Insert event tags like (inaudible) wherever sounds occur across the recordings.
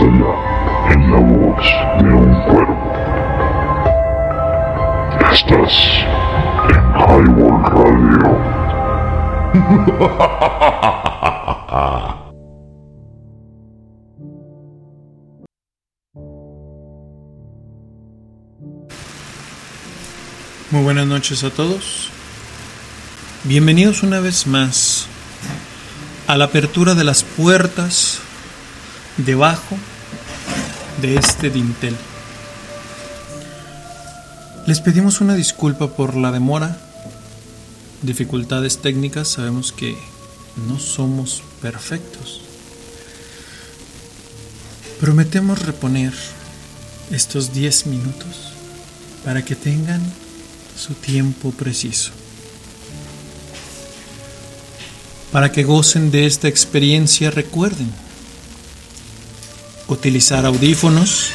en la voz de un cuervo. Estás en Highball Radio. (laughs) Muy buenas noches a todos. Bienvenidos una vez más a la apertura de las puertas debajo de este dintel. Les pedimos una disculpa por la demora, dificultades técnicas, sabemos que no somos perfectos. Prometemos reponer estos 10 minutos para que tengan su tiempo preciso. Para que gocen de esta experiencia, recuerden utilizar audífonos,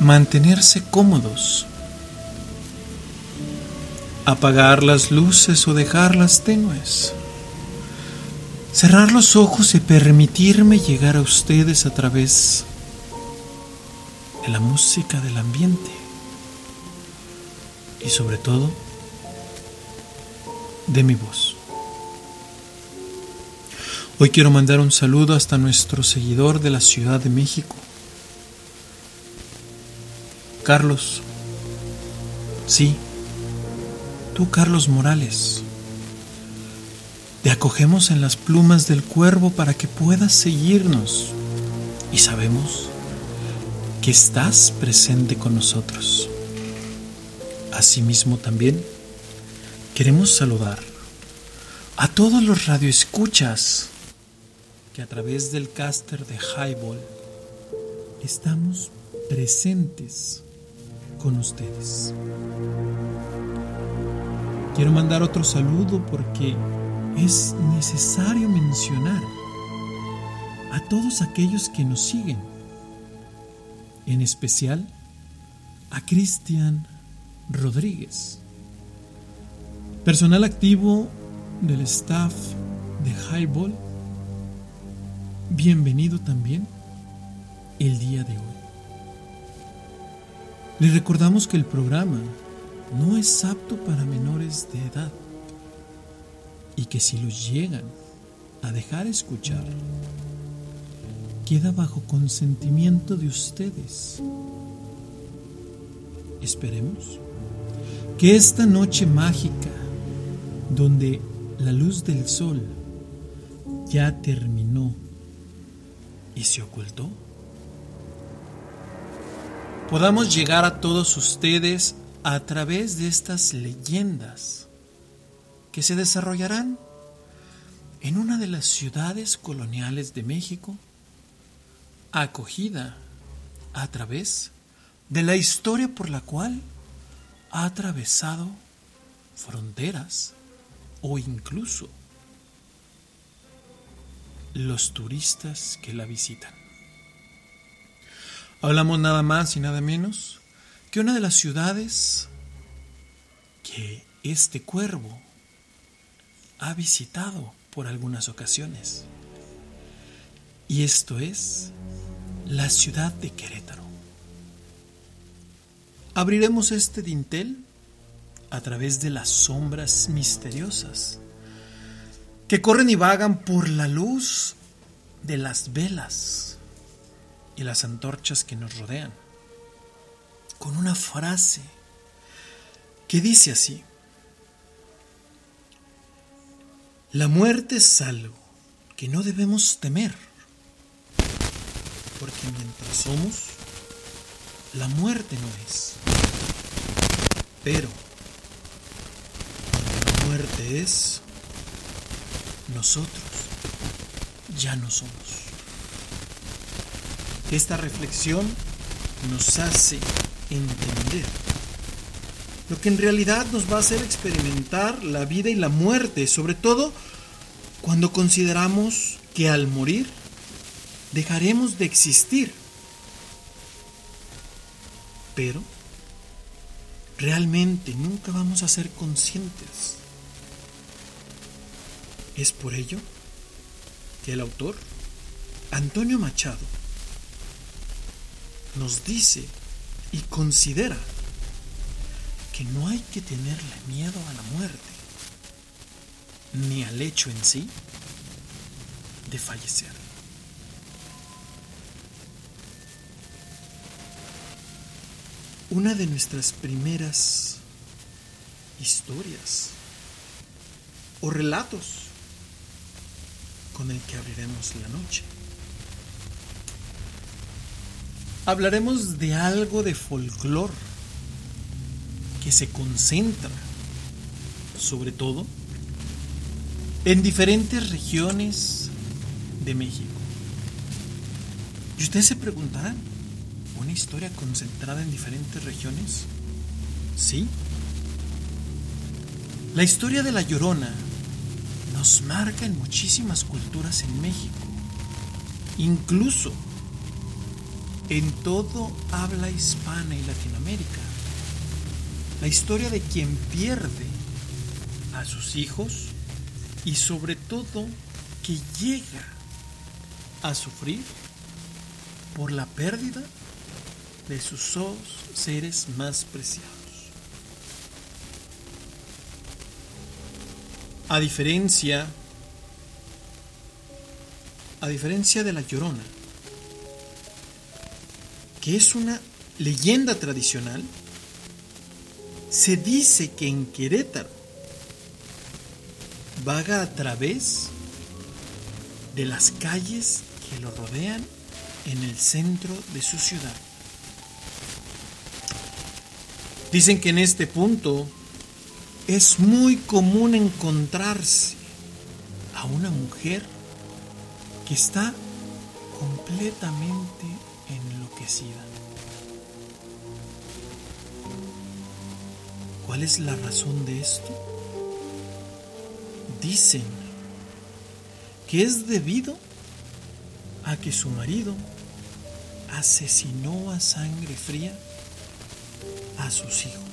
mantenerse cómodos, apagar las luces o dejarlas tenues, cerrar los ojos y permitirme llegar a ustedes a través de la música del ambiente y sobre todo de mi voz. Hoy quiero mandar un saludo hasta nuestro seguidor de la Ciudad de México, Carlos. Sí, tú Carlos Morales. Te acogemos en las plumas del cuervo para que puedas seguirnos y sabemos que estás presente con nosotros. Asimismo también queremos saludar a todos los radioescuchas que a través del caster de Highball estamos presentes con ustedes. Quiero mandar otro saludo porque es necesario mencionar a todos aquellos que nos siguen, en especial a Cristian Rodríguez, personal activo del staff de Highball. Bienvenido también el día de hoy. Les recordamos que el programa no es apto para menores de edad y que si los llegan a dejar escuchar, queda bajo consentimiento de ustedes. Esperemos que esta noche mágica, donde la luz del sol ya terminó y se ocultó, podamos llegar a todos ustedes a través de estas leyendas que se desarrollarán en una de las ciudades coloniales de México, acogida a través de la historia por la cual ha atravesado fronteras o incluso los turistas que la visitan. Hablamos nada más y nada menos que una de las ciudades que este cuervo ha visitado por algunas ocasiones. Y esto es la ciudad de Querétaro. Abriremos este dintel a través de las sombras misteriosas que corren y vagan por la luz de las velas y las antorchas que nos rodean, con una frase que dice así, la muerte es algo que no debemos temer, porque mientras somos, la muerte no es, pero la muerte es, nosotros ya no somos. Esta reflexión nos hace entender lo que en realidad nos va a hacer experimentar la vida y la muerte, sobre todo cuando consideramos que al morir dejaremos de existir. Pero realmente nunca vamos a ser conscientes. Es por ello que el autor Antonio Machado nos dice y considera que no hay que tenerle miedo a la muerte, ni al hecho en sí de fallecer. Una de nuestras primeras historias o relatos con el que abriremos la noche. Hablaremos de algo de folclore que se concentra, sobre todo, en diferentes regiones de México. Y ustedes se preguntarán, ¿una historia concentrada en diferentes regiones? Sí. La historia de La Llorona nos marca en muchísimas culturas en México, incluso en todo habla hispana y Latinoamérica. La historia de quien pierde a sus hijos y sobre todo que llega a sufrir por la pérdida de sus seres más preciados. A diferencia a diferencia de la Llorona, que es una leyenda tradicional, se dice que en Querétaro vaga a través de las calles que lo rodean en el centro de su ciudad. Dicen que en este punto es muy común encontrarse a una mujer que está completamente enloquecida. ¿Cuál es la razón de esto? Dicen que es debido a que su marido asesinó a sangre fría a sus hijos.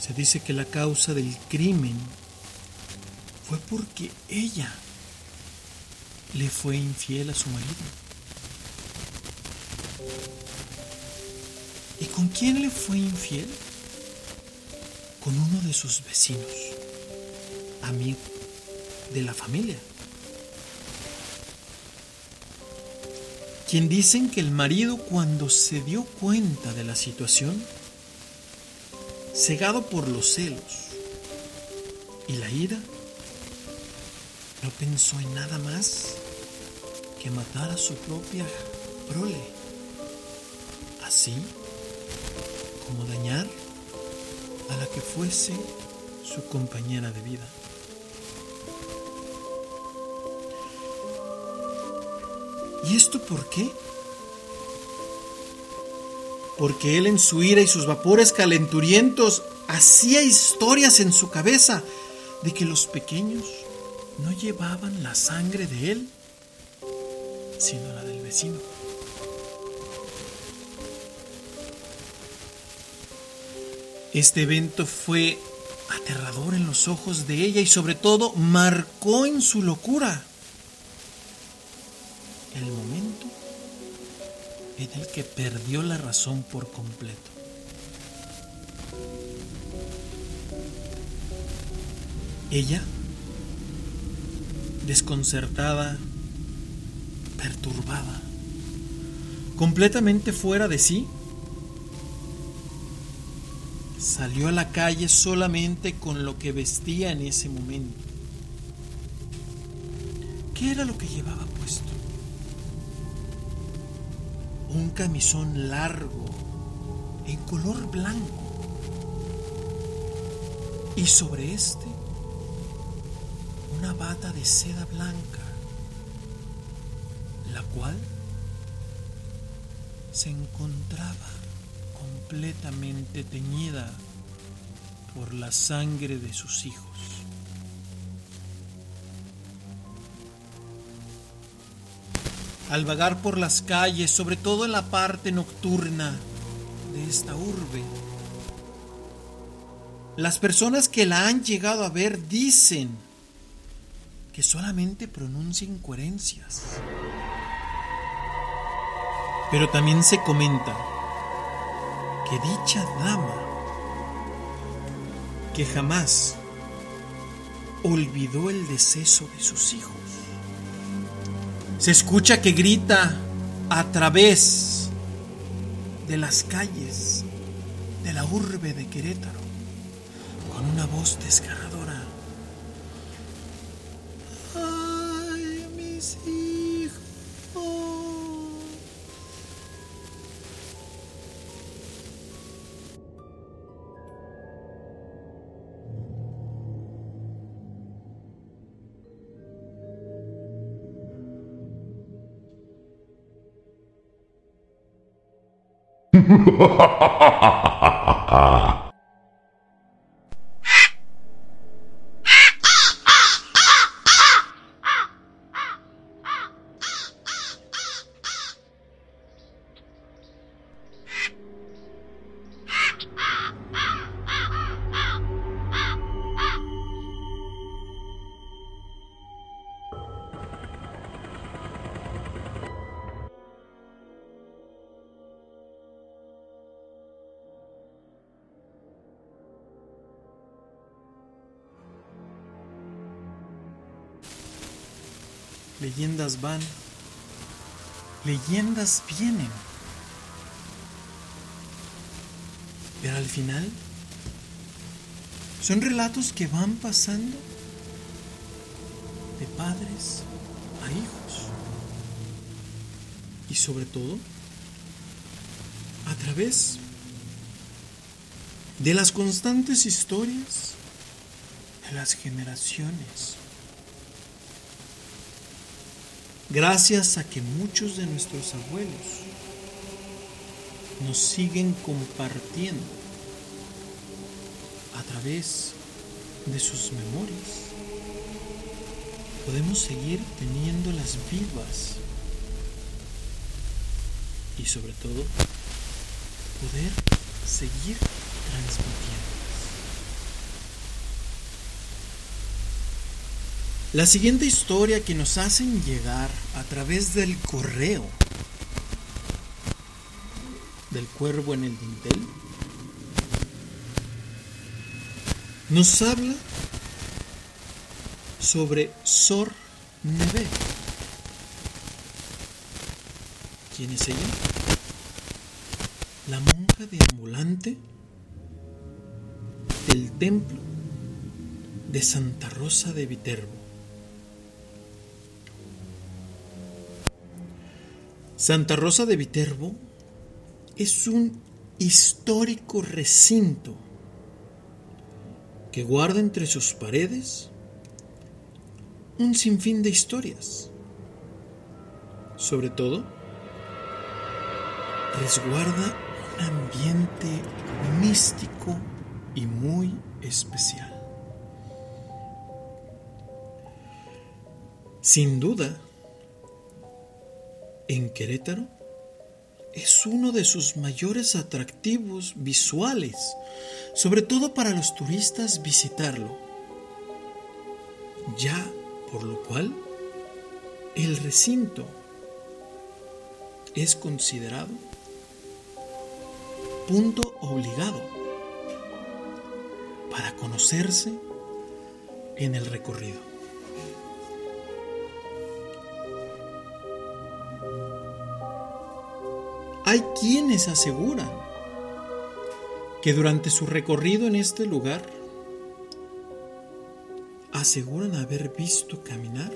Se dice que la causa del crimen fue porque ella le fue infiel a su marido. ¿Y con quién le fue infiel? Con uno de sus vecinos, amigo de la familia. Quien dicen que el marido cuando se dio cuenta de la situación, cegado por los celos y la ira, no pensó en nada más que matar a su propia prole, así como dañar a la que fuese su compañera de vida. ¿Y esto por qué? Porque él en su ira y sus vapores calenturientos hacía historias en su cabeza de que los pequeños no llevaban la sangre de él, sino la del vecino. Este evento fue aterrador en los ojos de ella y sobre todo marcó en su locura que perdió la razón por completo. Ella desconcertada, perturbada, completamente fuera de sí, salió a la calle solamente con lo que vestía en ese momento. ¿Qué era lo que llevaba camisón largo, en color blanco. Y sobre este, una bata de seda blanca, la cual se encontraba completamente teñida por la sangre de sus hijos. Al vagar por las calles, sobre todo en la parte nocturna de esta urbe, las personas que la han llegado a ver dicen que solamente pronuncia incoherencias. Pero también se comenta que dicha dama, que jamás olvidó el deceso de sus hijos, se escucha que grita a través de las calles de la urbe de Querétaro con una voz desgarradora. Ha ha ha ha ha! Leyendas van, leyendas vienen. Pero al final son relatos que van pasando de padres a hijos. Y sobre todo, a través de las constantes historias de las generaciones. Gracias a que muchos de nuestros abuelos nos siguen compartiendo a través de sus memorias, podemos seguir teniéndolas vivas y sobre todo poder seguir transmitiendo. La siguiente historia que nos hacen llegar a través del correo del cuervo en el dintel nos habla sobre Sor Neve. ¿Quién es ella? La monja deambulante del templo de Santa Rosa de Viterbo. Santa Rosa de Viterbo es un histórico recinto que guarda entre sus paredes un sinfín de historias. Sobre todo, resguarda un ambiente místico y muy especial. Sin duda, en Querétaro es uno de sus mayores atractivos visuales, sobre todo para los turistas visitarlo, ya por lo cual el recinto es considerado punto obligado para conocerse en el recorrido. Quienes aseguran que durante su recorrido en este lugar aseguran haber visto caminar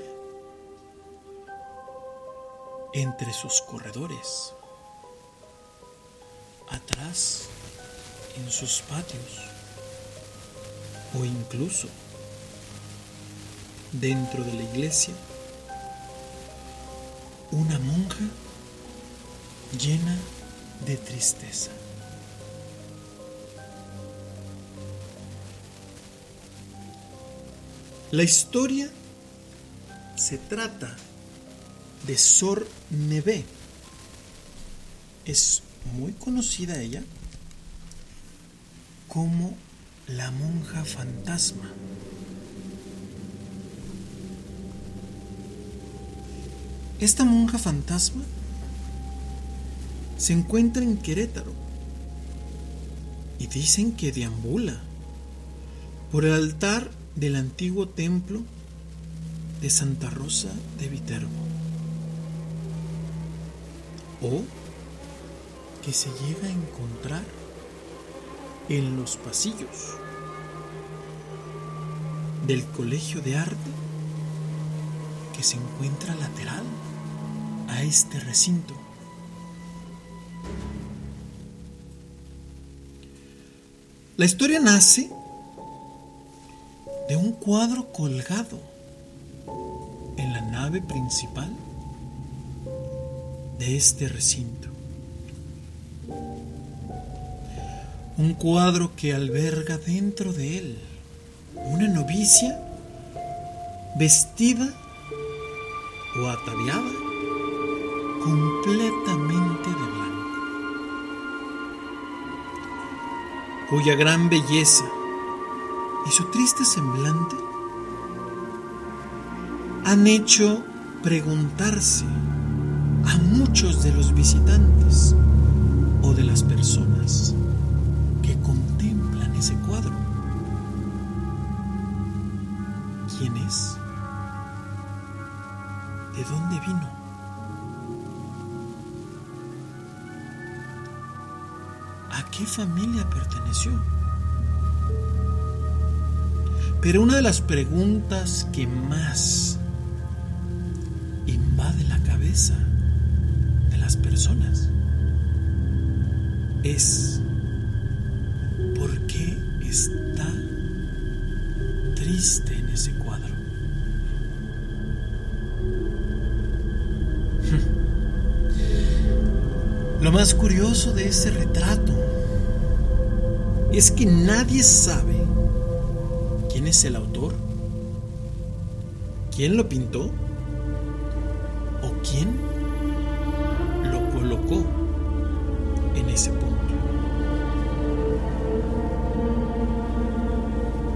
entre sus corredores, atrás en sus patios o incluso dentro de la iglesia una monja llena de tristeza. La historia se trata de Sor Neve. Es muy conocida ella como la monja fantasma. Esta monja fantasma se encuentra en Querétaro y dicen que deambula por el altar del antiguo templo de Santa Rosa de Viterbo o que se llega a encontrar en los pasillos del Colegio de Arte que se encuentra lateral a este recinto. La historia nace de un cuadro colgado en la nave principal de este recinto. Un cuadro que alberga dentro de él una novicia vestida o ataviada completamente de blanco, cuya gran belleza y su triste semblante han hecho preguntarse a muchos de los visitantes o de las personas que contemplan ese cuadro. ¿Quién es? ¿De dónde vino? Qué familia perteneció? Pero una de las preguntas que más invade la cabeza de las personas es ¿por qué está triste en ese cuadro? (laughs) Lo más curioso de ese retrato es que nadie sabe quién es el autor, quién lo pintó o quién lo colocó en ese punto.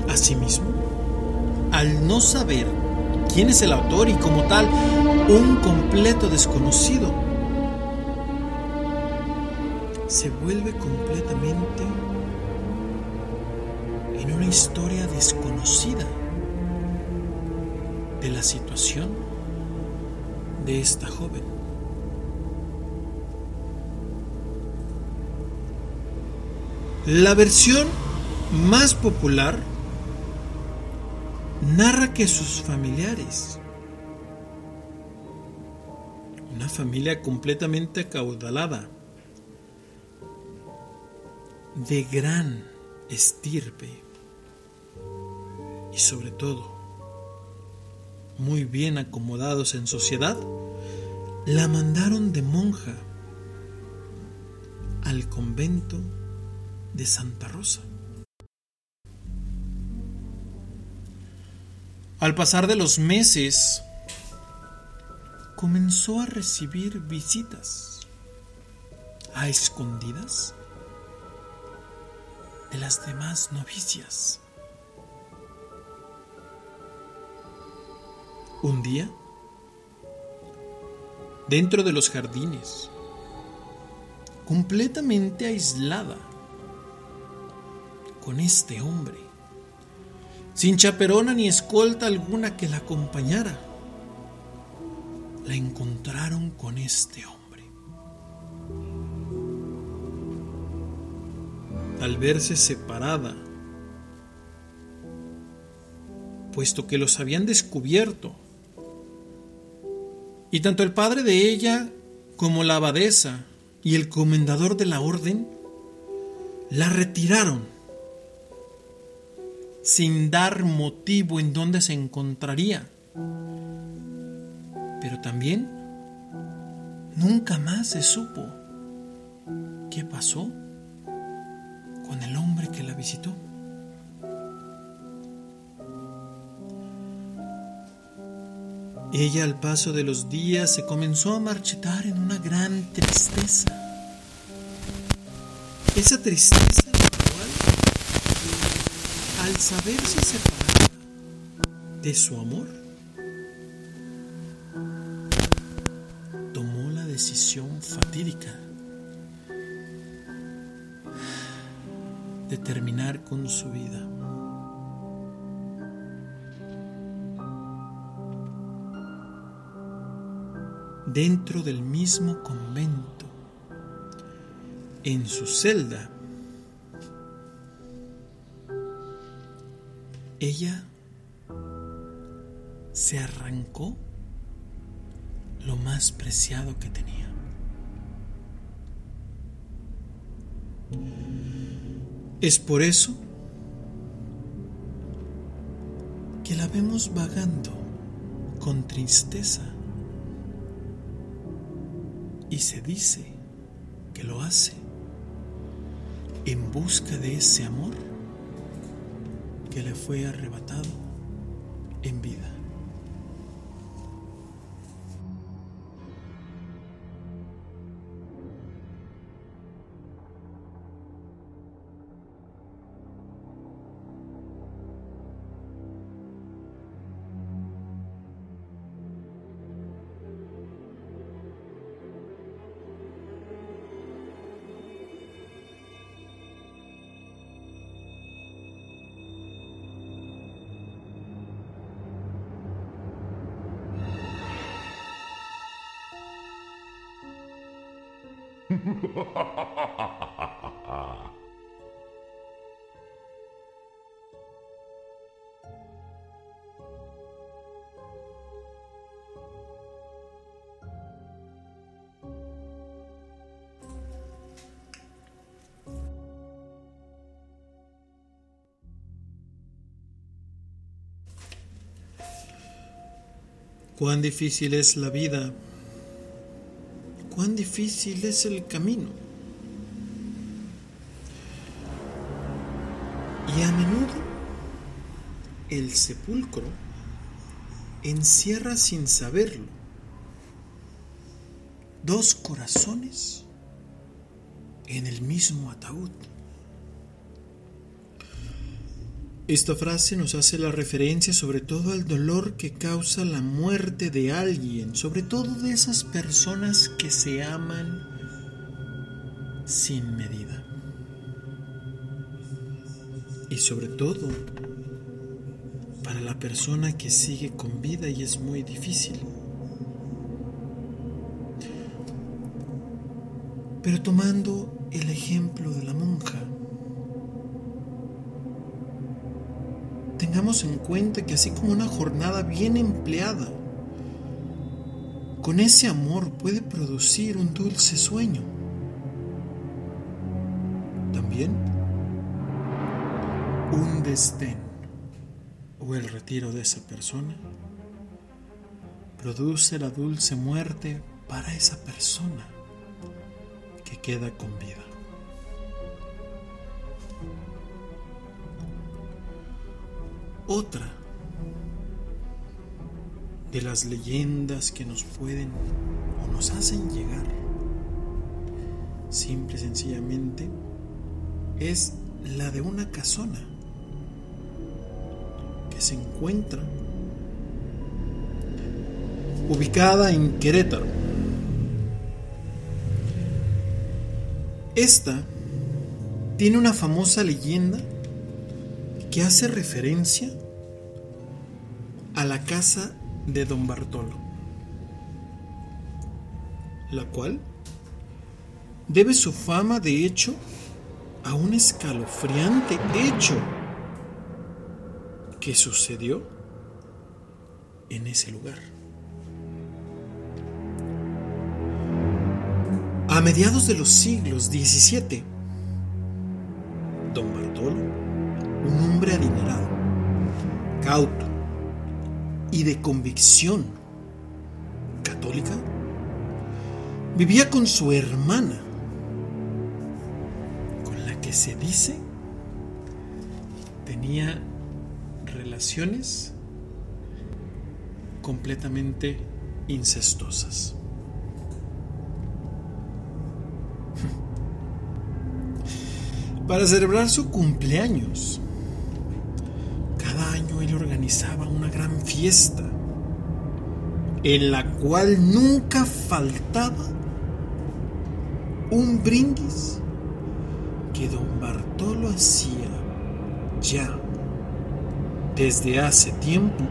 Asimismo, al no saber quién es el autor y como tal un completo desconocido, se vuelve completamente historia desconocida de la situación de esta joven. La versión más popular narra que sus familiares, una familia completamente acaudalada, de gran estirpe y sobre todo muy bien acomodados en sociedad, la mandaron de monja al convento de Santa Rosa. Al pasar de los meses, comenzó a recibir visitas a escondidas de las demás novicias. Un día, dentro de los jardines, completamente aislada con este hombre, sin chaperona ni escolta alguna que la acompañara, la encontraron con este hombre. Al verse separada, puesto que los habían descubierto, y tanto el padre de ella como la abadesa y el comendador de la orden la retiraron sin dar motivo en dónde se encontraría. Pero también nunca más se supo qué pasó con el hombre que la visitó. Ella al paso de los días se comenzó a marchitar en una gran tristeza. Esa tristeza la al saberse separada de su amor, decisión fatídica de terminar con su vida. Dentro del mismo convento, en su celda, ella se arrancó lo más preciado que tenía. Es por eso que la vemos vagando con tristeza y se dice que lo hace en busca de ese amor que le fue arrebatado en vida. Cuán difícil es la vida, difícil es el camino. Y a menudo el sepulcro encierra sin saberlo dos corazones en el mismo ataúd. Esta frase nos hace la referencia sobre todo al dolor que causa la muerte de alguien, sobre todo de esas personas que se aman sin medida. Y sobre todo para la persona que sigue con vida y es muy difícil. Pero tomando el ejemplo de la monja, en cuenta que así como una jornada bien empleada, con ese amor puede producir un dulce sueño. También un destén o el retiro de esa persona produce la dulce muerte para esa persona que queda con vida. Otra de las leyendas que nos pueden o nos hacen llegar, simple y sencillamente, es la de una casona que se encuentra ubicada en Querétaro. Esta tiene una famosa leyenda que hace referencia a la casa de don Bartolo, la cual debe su fama de hecho a un escalofriante hecho que sucedió en ese lugar. A mediados de los siglos XVII, y de convicción católica, vivía con su hermana, con la que se dice tenía relaciones completamente incestuosas. Para celebrar su cumpleaños, organizaba una gran fiesta en la cual nunca faltaba un brindis que don Bartolo hacía ya desde hace tiempo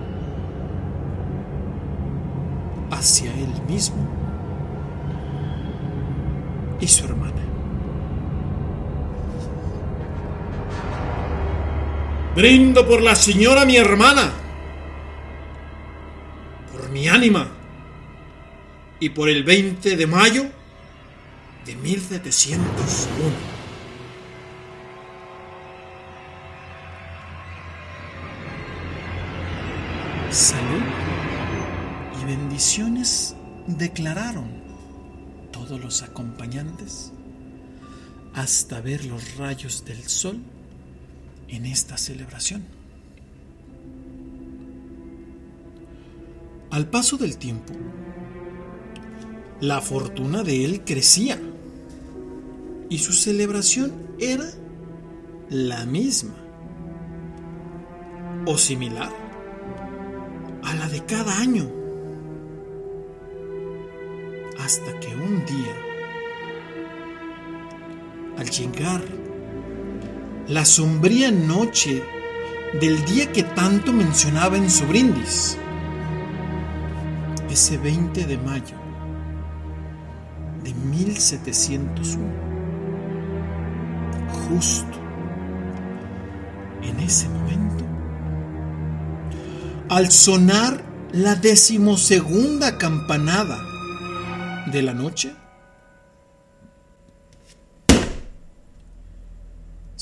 hacia él mismo y su hermana. Brindo por la señora mi hermana, por mi ánima y por el 20 de mayo de 1701. Salud y bendiciones declararon todos los acompañantes hasta ver los rayos del sol en esta celebración. Al paso del tiempo, la fortuna de él crecía y su celebración era la misma o similar a la de cada año. Hasta que un día, al llegar la sombría noche del día que tanto mencionaba en su brindis, ese 20 de mayo de 1701, justo en ese momento, al sonar la decimosegunda campanada de la noche,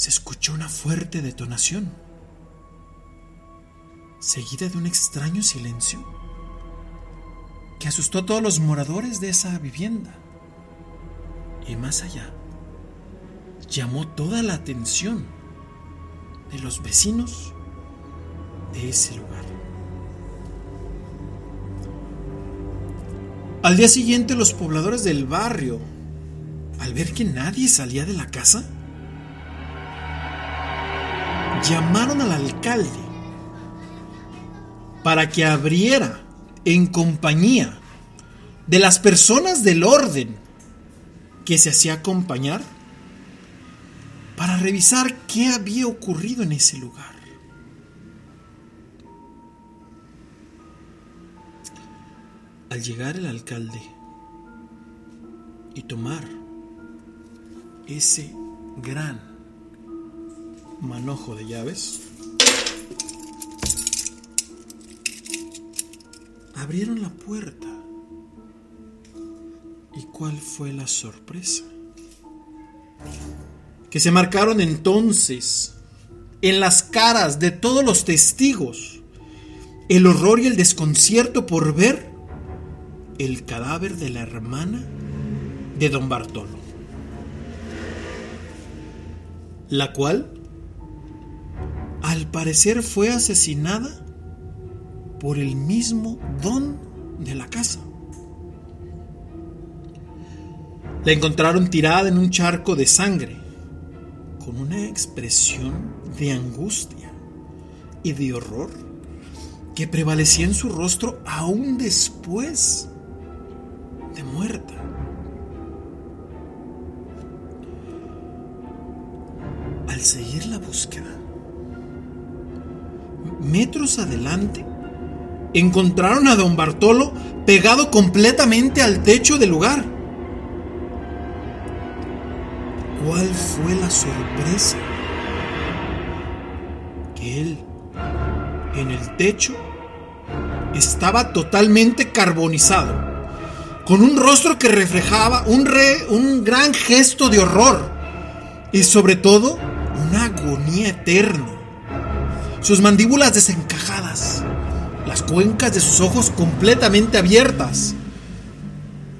se escuchó una fuerte detonación, seguida de un extraño silencio que asustó a todos los moradores de esa vivienda. Y más allá, llamó toda la atención de los vecinos de ese lugar. Al día siguiente los pobladores del barrio, al ver que nadie salía de la casa, llamaron al alcalde para que abriera en compañía de las personas del orden que se hacía acompañar para revisar qué había ocurrido en ese lugar. Al llegar el alcalde y tomar ese gran manojo de llaves, abrieron la puerta. ¿Y cuál fue la sorpresa? Que se marcaron entonces en las caras de todos los testigos el horror y el desconcierto por ver el cadáver de la hermana de don Bartolo, la cual al parecer fue asesinada por el mismo don de la casa. La encontraron tirada en un charco de sangre, con una expresión de angustia y de horror que prevalecía en su rostro aún después de muerta. Al seguir la búsqueda, metros adelante, encontraron a don Bartolo pegado completamente al techo del lugar. ¿Cuál fue la sorpresa? Que él, en el techo, estaba totalmente carbonizado con un rostro que reflejaba un, un gran gesto de horror y sobre todo una agonía eterna. Sus mandíbulas desencajadas, las cuencas de sus ojos completamente abiertas,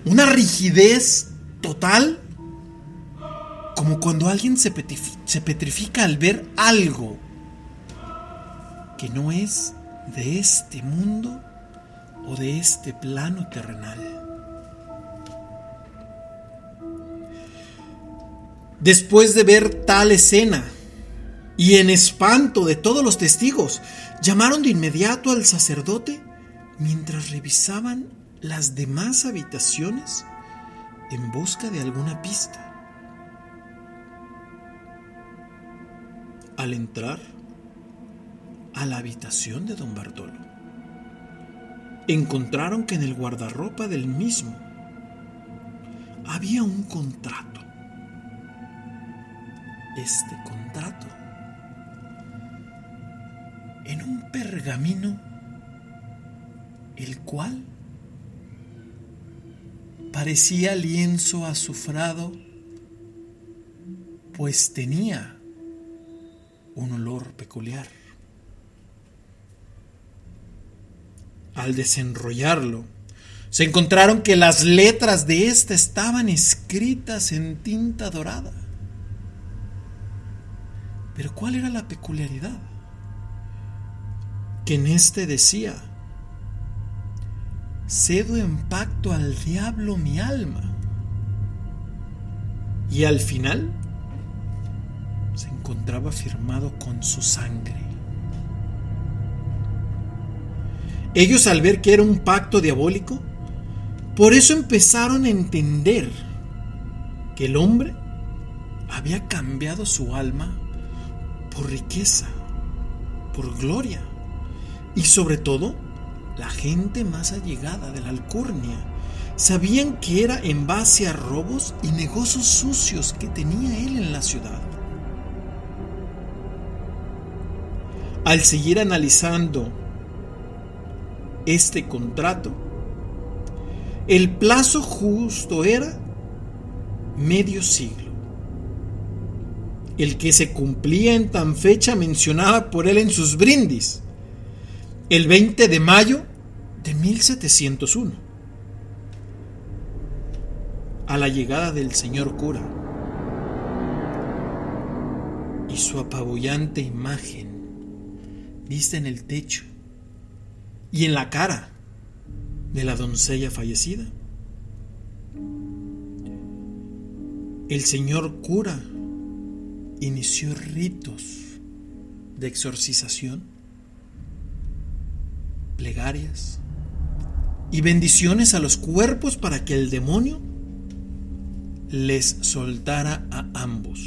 una rigidez total, como cuando alguien se, petrifica al ver algo que no es de este mundo o de este plano terrenal. Después de ver tal escena, y en espanto de todos los testigos, llamaron de inmediato al sacerdote mientras revisaban las demás habitaciones en busca de alguna pista. Al entrar a la habitación de don Bartolo, encontraron que en el guardarropa del mismo había un contrato. Este contrato en un pergamino el cual parecía lienzo azufrado, pues tenía un olor peculiar. Al desenrollarlo, se encontraron que las letras de ésta estaban escritas en tinta dorada. Pero ¿cuál era la peculiaridad? Que en este decía, cedo en pacto al diablo mi alma. Y al final se encontraba firmado con su sangre. Ellos al ver que era un pacto diabólico, por eso empezaron a entender que el hombre había cambiado su alma por riqueza, por gloria y sobre todo la gente más allegada de la alcurnia. Sabían que era en base a robos y negocios sucios que tenía él en la ciudad. Al seguir analizando este contrato, el plazo justo era medio siglo, el que se cumplía en tan fecha mencionada por él en sus brindis, el 20 de mayo de 1701, a la llegada del señor cura y su apabullante imagen vista en el techo y en la cara de la doncella fallecida. El señor cura inició ritos de exorcización plegarias y bendiciones a los cuerpos para que el demonio les soltara a ambos.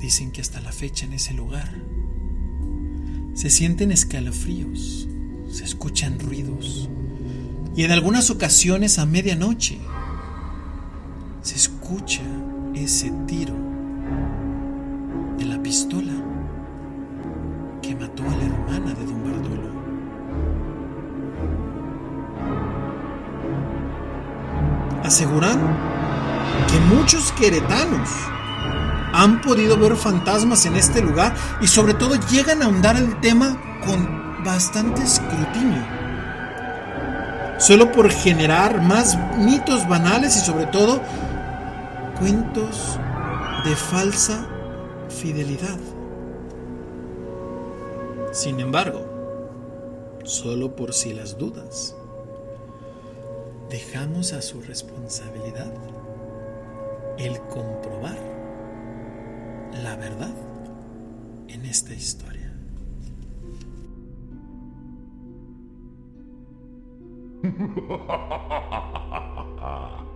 Dicen que hasta la fecha en ese lugar se sienten escalofríos, se escuchan ruidos y en algunas ocasiones a medianoche se escucha ese tiro de la pistola mató a la hermana de don Bartolo. Aseguran que muchos queretanos han podido ver fantasmas en este lugar y sobre todo llegan a ahondar el tema con bastante escrutinio. Solo por generar más mitos banales y sobre todo cuentos de falsa fidelidad. Sin embargo, solo por si las dudas, dejamos a su responsabilidad el comprobar la verdad en esta historia. (laughs)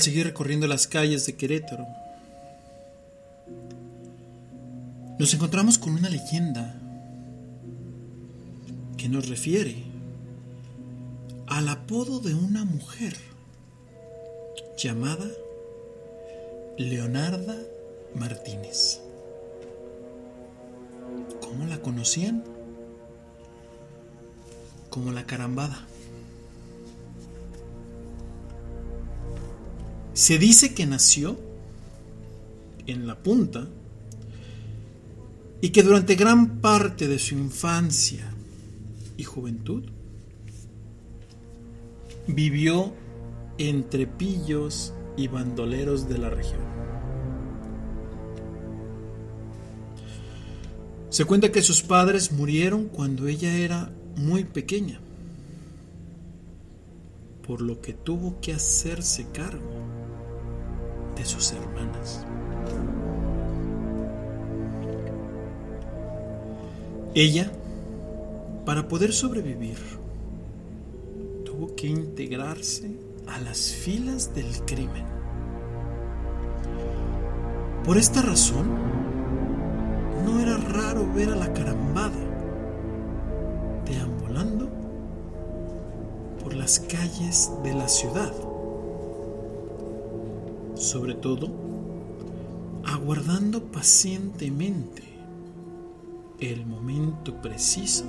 Al seguir recorriendo las calles de Querétaro, nos encontramos con una leyenda que nos refiere Se dice que nació en la punta y que durante gran parte de su infancia y juventud vivió entre pillos y bandoleros de la región. Se cuenta que sus padres murieron cuando ella era muy pequeña, por lo que tuvo que hacerse cargo de sus hermanas. Ella, para poder sobrevivir, tuvo que integrarse a las filas del crimen. Por esta razón, no era raro ver a la carambada deambulando por las calles de la ciudad, sobre todo aguardando pacientemente el momento preciso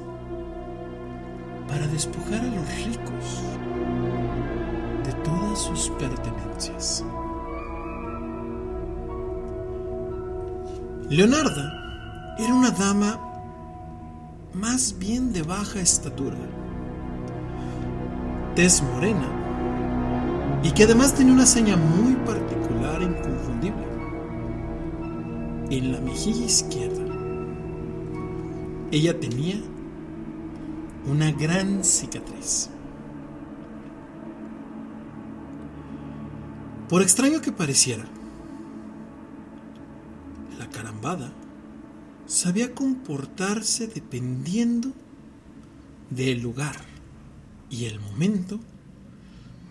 para despojar a los ricos de todas sus pertenencias. Leonarda era una dama más bien de baja estatura, tez morena, y que además tenía una seña muy particular e inconfundible en la mejilla izquierda. Ella tenía una gran cicatriz. Por extraño que pareciera, la carambada sabía comportarse dependiendo del lugar y el momento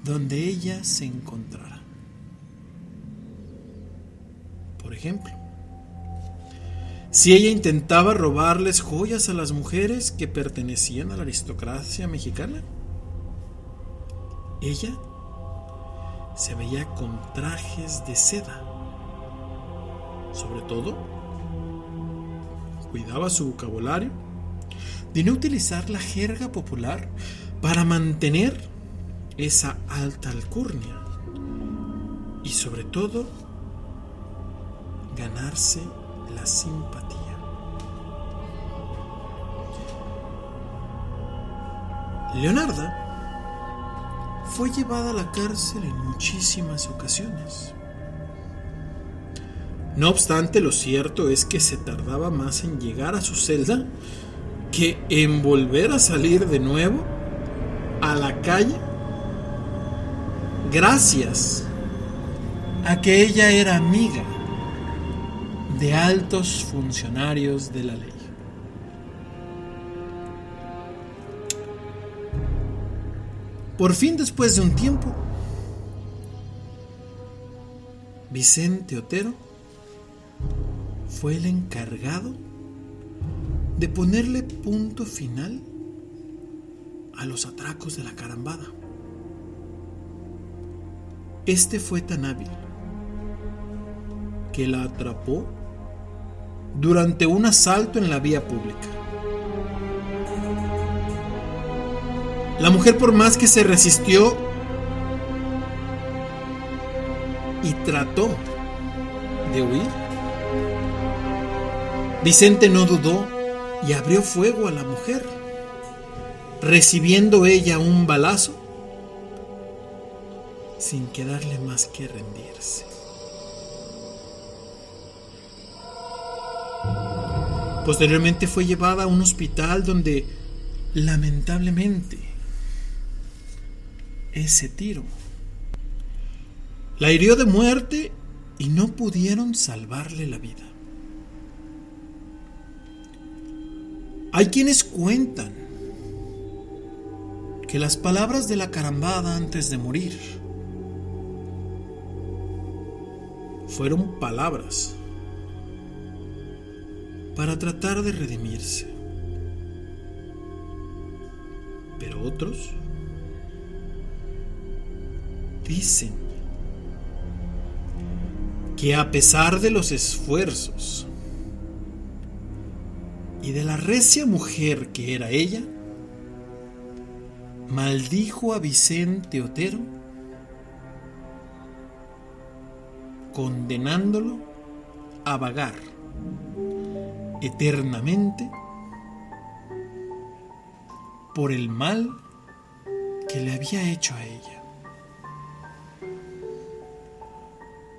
donde ella se encontrara. Por ejemplo, si ella intentaba robarles joyas a las mujeres que pertenecían a la aristocracia mexicana, ella se veía con trajes de seda. Sobre todo, cuidaba su vocabulario de no utilizar la jerga popular para mantener esa alta alcurnia y sobre todo ganarse la simpatía. Leonarda fue llevada a la cárcel en muchísimas ocasiones. No obstante, lo cierto es que se tardaba más en llegar a su celda que en volver a salir de nuevo a la calle gracias a que ella era amiga de altos funcionarios de la ley. Por fin, después de un tiempo, Vicente Otero fue el encargado de ponerle punto final a los atracos de la carambada. Este fue tan hábil que la atrapó durante un asalto en la vía pública. La mujer por más que se resistió, y trató de huir. Vicente no dudó y abrió fuego a la mujer, recibiendo ella un balazo sin quedarle más que rendirse. Posteriormente fue llevada a un hospital donde lamentablemente ese tiro la hirió de muerte y no pudieron salvarle la vida. Hay quienes cuentan que las palabras de la carambada antes de morir fueron palabras para tratar de redimirse. Pero otros dicen que a pesar de los esfuerzos y de la recia mujer que era ella, maldijo a Vicente Otero, condenándolo a vagar eternamente por el mal que le había hecho a ella.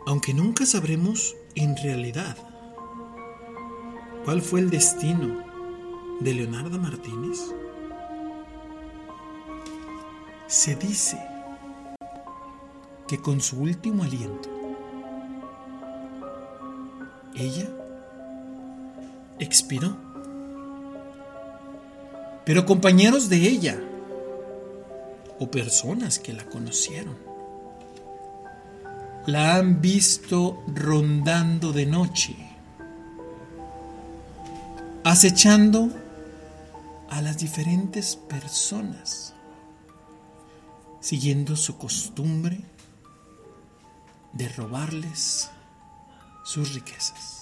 Aunque nunca sabremos en realidad cuál fue el destino de Leonardo Martínez, se dice que con su último aliento, ella expiró. Pero compañeros de ella o personas que la conocieron la han visto rondando de noche, acechando a las diferentes personas, siguiendo su costumbre de robarles sus riquezas.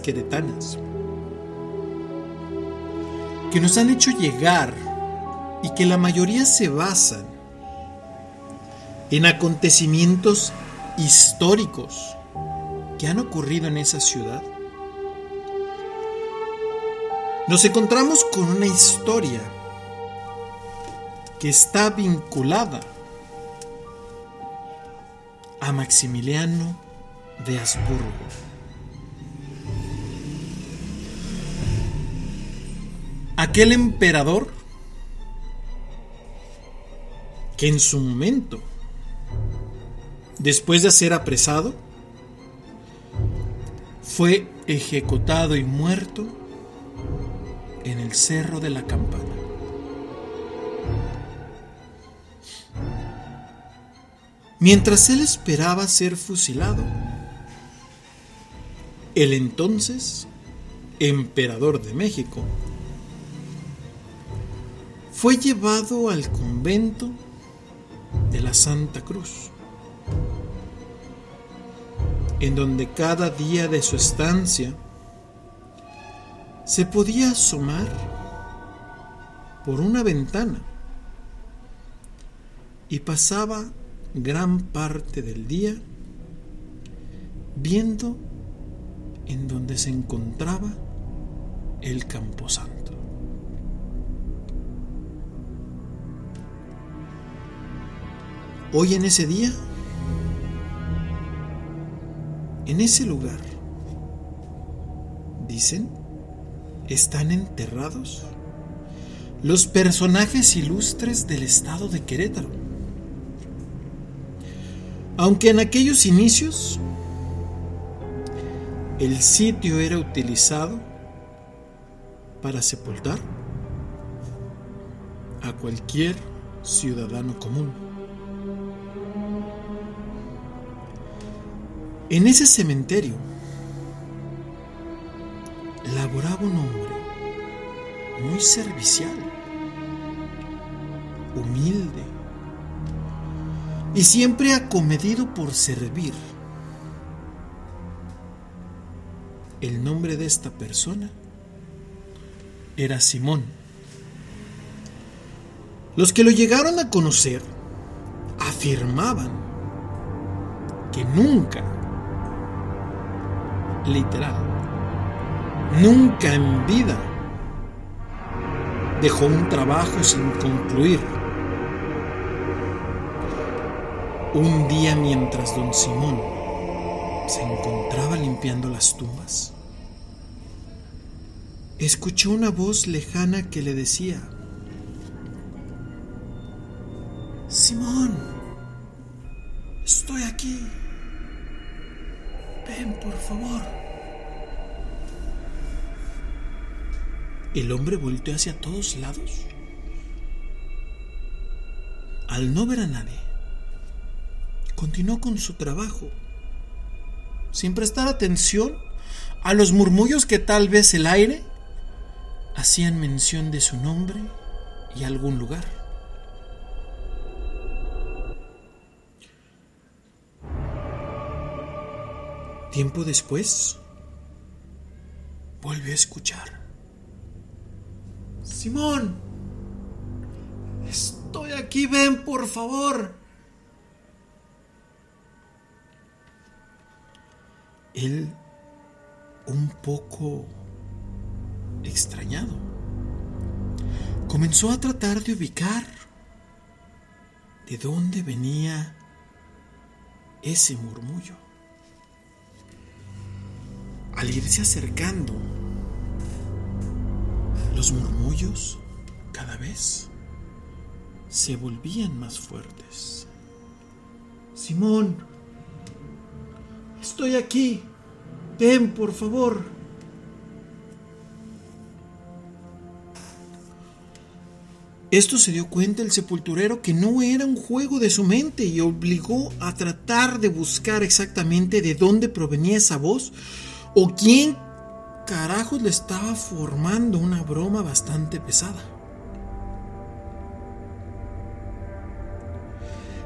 Queretanas que nos han hecho llegar y que la mayoría se basan en acontecimientos históricos que han ocurrido en esa ciudad. Nos encontramos con una historia que está vinculada a Maximiliano de Habsburgo. Aquel emperador que en su momento, después de ser apresado, fue ejecutado y muerto en el Cerro de la Campana. Mientras él esperaba ser fusilado, el entonces emperador de México fue llevado al convento de la Santa Cruz, en donde cada día de su estancia se podía asomar por una ventana y pasaba gran parte del día viendo en donde se encontraba el camposanto. Hoy en ese día, en ese lugar, dicen, están enterrados los personajes ilustres del estado de Querétaro. Aunque en aquellos inicios el sitio era utilizado para sepultar a cualquier ciudadano común. En ese cementerio laboraba un hombre muy servicial, humilde y siempre acomedido por servir. El nombre de esta persona era Simón. Los que lo llegaron a conocer afirmaban que nunca, literal, nunca en vida dejó un trabajo sin concluir. Un día mientras don Simón se encontraba limpiando las tumbas, escuchó una voz lejana que le decía, El hombre volteó hacia todos lados. Al no ver a nadie, continuó con su trabajo, sin prestar atención a los murmullos que tal vez el aire hacían mención de su nombre y algún lugar. Tiempo después, volvió a escuchar. Simón, estoy aquí, ven por favor. Él, un poco extrañado, comenzó a tratar de ubicar de dónde venía ese murmullo al irse acercando, los murmullos cada vez se volvían más fuertes. Simón, estoy aquí. Ven, por favor. Esto se dio cuenta el sepulturero que no era un juego de su mente y obligó a tratar de buscar exactamente de dónde provenía esa voz ¿O quién carajos le estaba formando una broma bastante pesada?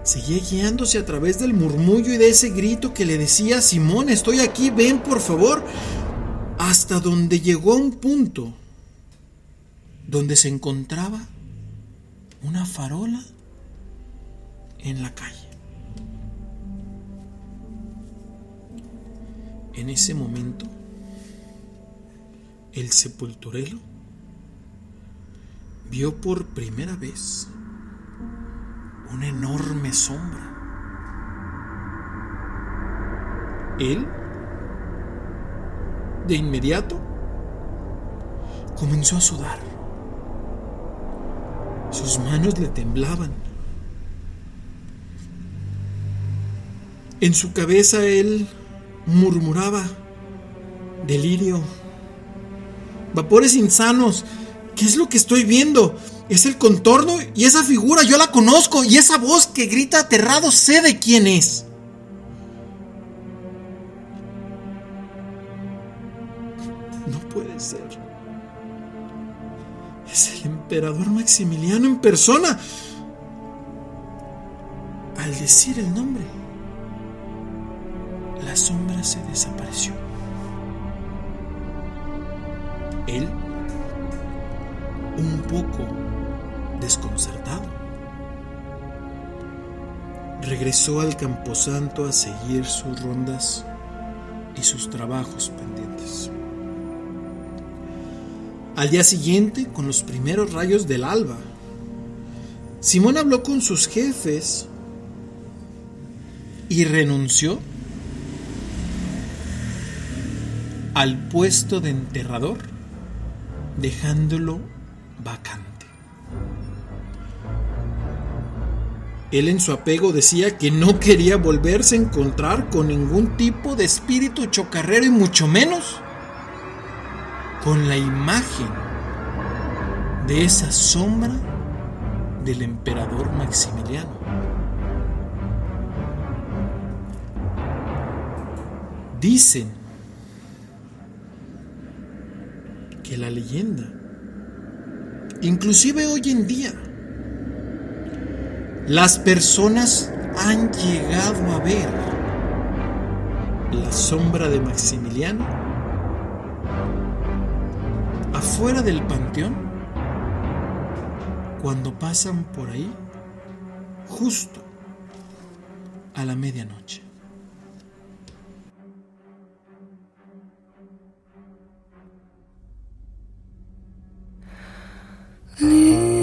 Seguía guiándose a través del murmullo y de ese grito que le decía, Simón, estoy aquí, ven por favor, hasta donde llegó a un punto donde se encontraba una farola en la calle. En ese momento, el sepulturero vio por primera vez una enorme sombra. Él, de inmediato, comenzó a sudar. Sus manos le temblaban. En su cabeza él murmuraba. Delirio. Vapores insanos. ¿Qué es lo que estoy viendo? Es el contorno y esa figura yo la conozco y esa voz que grita aterrado sé de quién es. No puede ser. Es el emperador Maximiliano en persona. Al decir el nombre, la sombra se desapareció. Él, un poco desconcertado, regresó al camposanto a seguir sus rondas y sus trabajos pendientes. Al día siguiente, con los primeros rayos del alba, Simón habló con sus jefes y renunció al puesto de enterrador, dejándolo vacante. Él en su apego decía que no quería volverse a encontrar con ningún tipo de espíritu chocarrero y mucho menos con la imagen de esa sombra del emperador Maximiliano. Dicen la leyenda, inclusive hoy en día, las personas han llegado a ver la sombra de Maximiliano afuera del panteón cuando pasan por ahí justo a la medianoche. 你。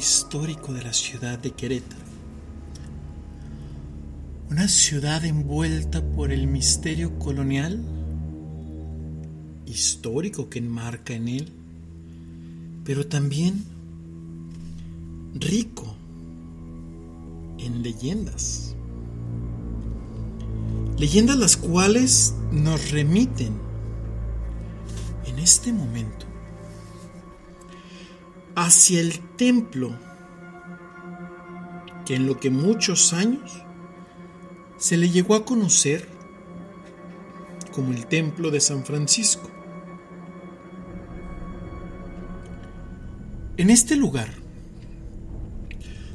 Histórico de la ciudad de Querétaro, una ciudad envuelta por el misterio colonial histórico que enmarca en él, pero también rico en leyendas. Leyendas las cuales nos remiten en este momento hacia el templo que en lo que muchos años se le llegó a conocer como el templo de San Francisco. En este lugar,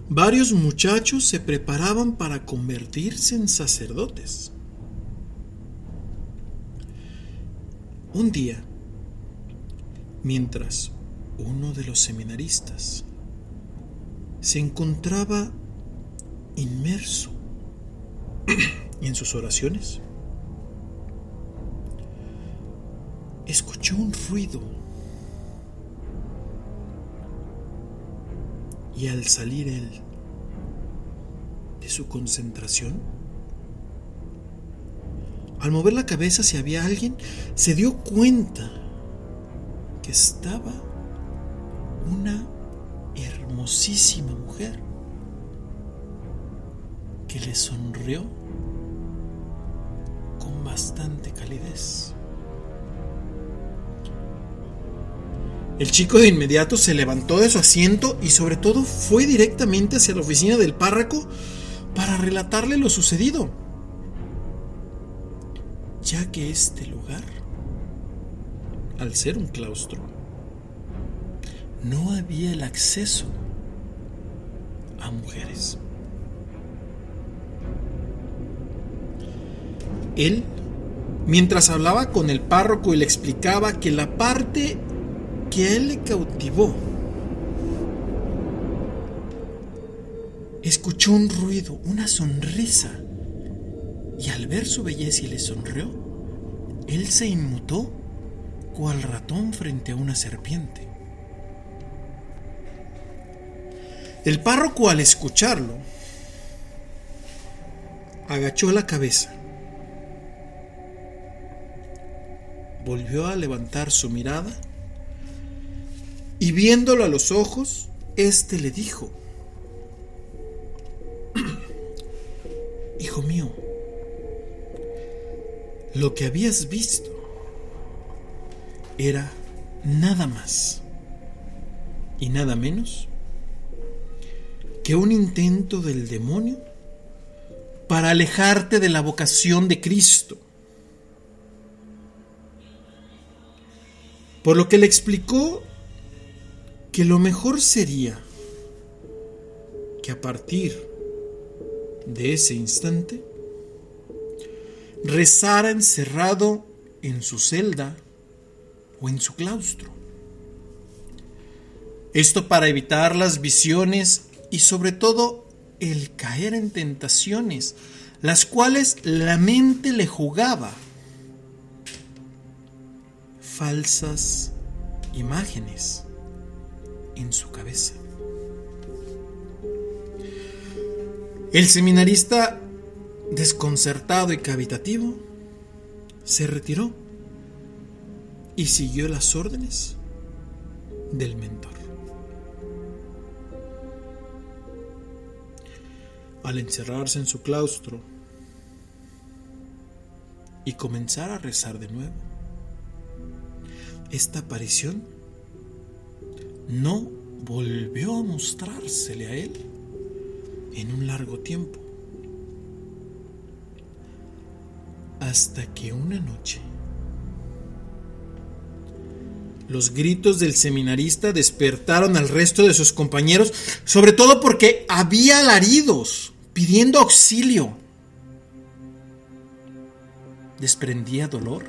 varios muchachos se preparaban para convertirse en sacerdotes. Un día, mientras uno de los seminaristas. Se encontraba inmerso (clears throat) en sus oraciones, escuchó un ruido. Y al salir él de su concentración, al mover la cabeza si había alguien, se dio cuenta que estaba una hermosísima mujer que le sonrió con bastante calidez. El chico de inmediato se levantó de su asiento y sobre todo fue directamente hacia la oficina del párroco para relatarle lo sucedido, ya que este lugar, al ser un claustro, no había el acceso a mujeres. Él, mientras hablaba con el párroco y le explicaba que la parte que a él le cautivó, escuchó un ruido, una sonrisa, y al ver su belleza y le sonrió, él se inmutó cual ratón frente a una serpiente. El párroco al escucharlo agachó la cabeza, volvió a levantar su mirada y viéndolo a los ojos, éste le dijo, (clears throat) Hijo mío, lo que habías visto era nada más y nada menos que un intento del demonio para alejarte de la vocación de Cristo. Por lo que le explicó que lo mejor sería que a partir de ese instante rezara encerrado en su celda o en su claustro. Esto para evitar las visiones y sobre todo el caer en tentaciones, las cuales la mente le jugaba falsas imágenes en su cabeza. El seminarista, desconcertado y cavitativo, se retiró y siguió las órdenes del mentor. Al encerrarse en su claustro y comenzar a rezar de nuevo, esta aparición no volvió a mostrársele a él en un largo tiempo. Hasta que una noche los gritos del seminarista despertaron al resto de sus compañeros, sobre todo porque había alaridos pidiendo auxilio. Desprendía dolor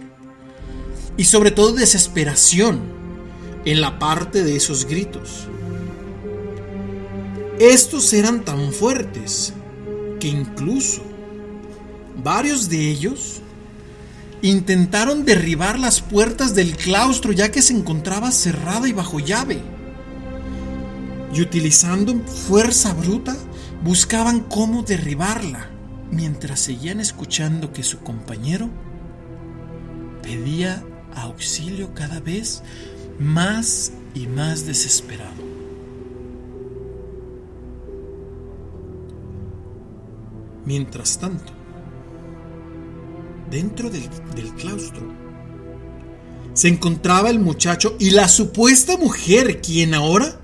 y sobre todo desesperación en la parte de esos gritos. Estos eran tan fuertes que incluso varios de ellos intentaron derribar las puertas del claustro ya que se encontraba cerrada y bajo llave. Y utilizando fuerza bruta, buscaban cómo derribarla, mientras seguían escuchando que su compañero pedía auxilio cada vez más y más desesperado. Mientras tanto, dentro del, claustro se encontraba el muchacho y la supuesta mujer, quien ahora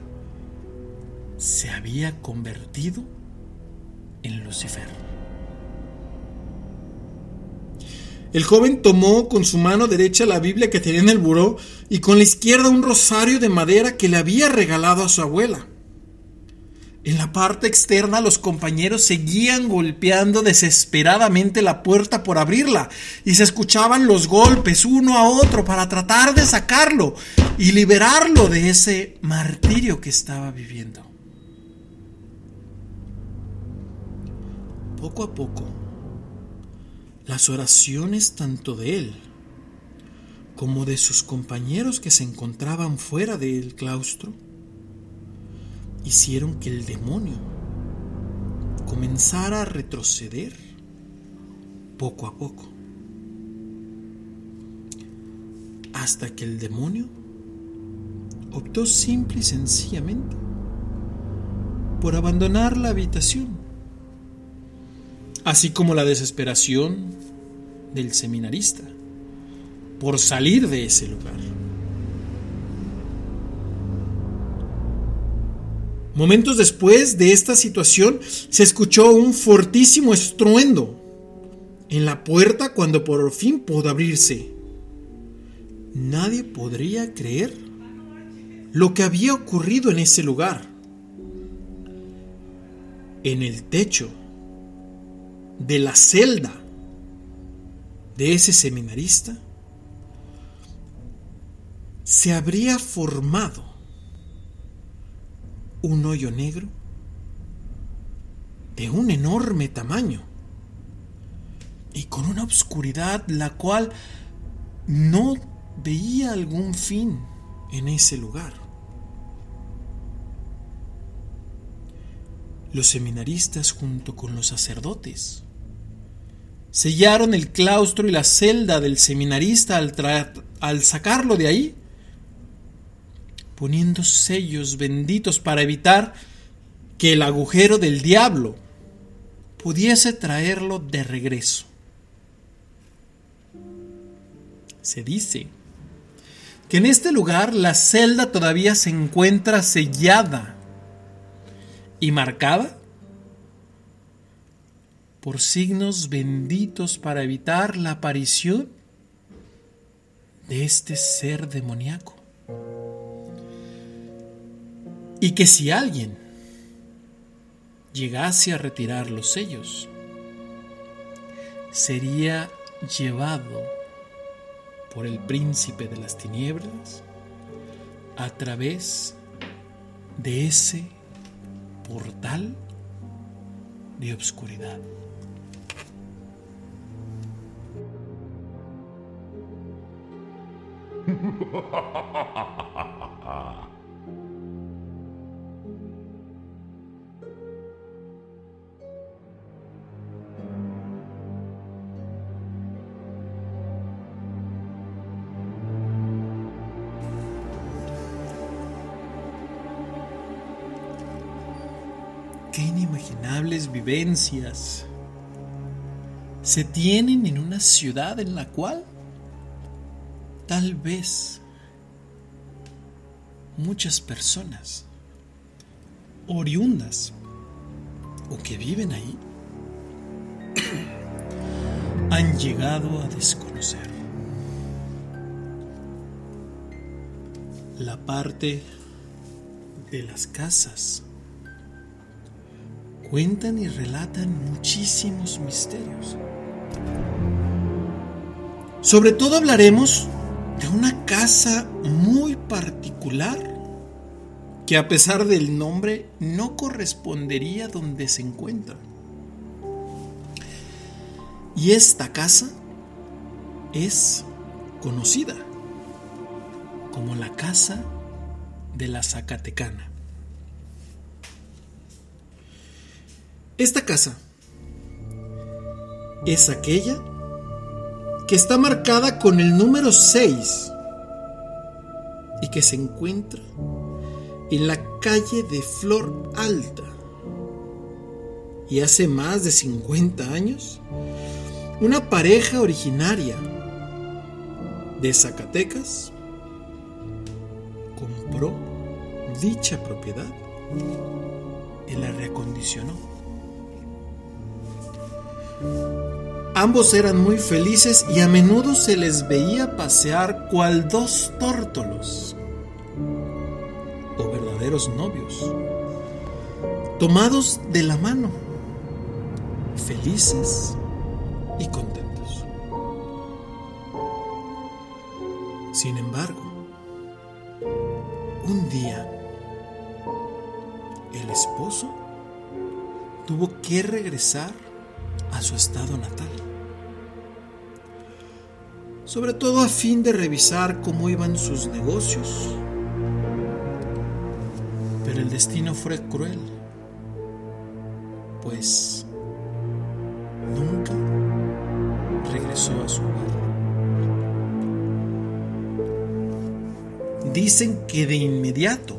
se había convertido Lucifer. El joven tomó con su mano derecha la Biblia que tenía en el buró y con la izquierda un rosario de madera que le había regalado a su abuela. En la parte externa los compañeros seguían golpeando desesperadamente la puerta por abrirla y se escuchaban los golpes uno a otro para tratar de sacarlo y liberarlo de ese martirio que estaba viviendo. Poco a poco, las oraciones tanto de él como de sus compañeros que se encontraban fuera del claustro hicieron que el demonio comenzara a retroceder poco a poco. Hasta que el demonio optó simple y sencillamente por abandonar la habitación, así como la desesperación del seminarista por salir de ese lugar. Momentos después de esta situación se escuchó un fortísimo estruendo en la puerta cuando por fin pudo abrirse. Nadie podría creer lo que había ocurrido en ese lugar. En el techo de la celda de ese seminarista se habría formado un hoyo negro de un enorme tamaño y con una oscuridad la cual no veía algún fin en ese lugar. Los seminaristas junto con los sacerdotes sellaron el claustro y la celda del seminarista al, al sacarlo de ahí poniendo sellos benditos para evitar que el agujero del diablo pudiese traerlo de regreso. Se dice que en este lugar la celda todavía se encuentra sellada y marcada por signos benditos para evitar la aparición de este ser demoníaco y que si alguien llegase a retirar los sellos, sería llevado por el príncipe de las tinieblas a través de ese portal de obscuridad. Qué inimaginables vivencias se tienen en una ciudad en la cual tal vez muchas personas oriundas o que viven ahí (clears throat) han llegado a desconocer la parte de las casas cuentan y relatan muchísimos misterios. Sobre todo hablaremos de una casa muy particular que a pesar del nombre no correspondería donde se encuentra. Y esta casa es conocida como la casa de la Zacatecana. Esta casa es aquella que está marcada con el número 6 y que se encuentra en la calle de Flor Alta. Y hace más de 50 años, una pareja originaria de Zacatecas compró dicha propiedad y la reacondicionó. Ambos eran muy felices y a menudo se les veía pasear cual dos tórtolos o verdaderos novios, tomados de la mano, felices y contentos. Sin embargo, un día el esposo tuvo que regresar a su estado natal, sobre todo a fin de revisar cómo iban sus negocios. Pero el destino fue cruel, pues nunca regresó a su hogar. Dicen que de inmediato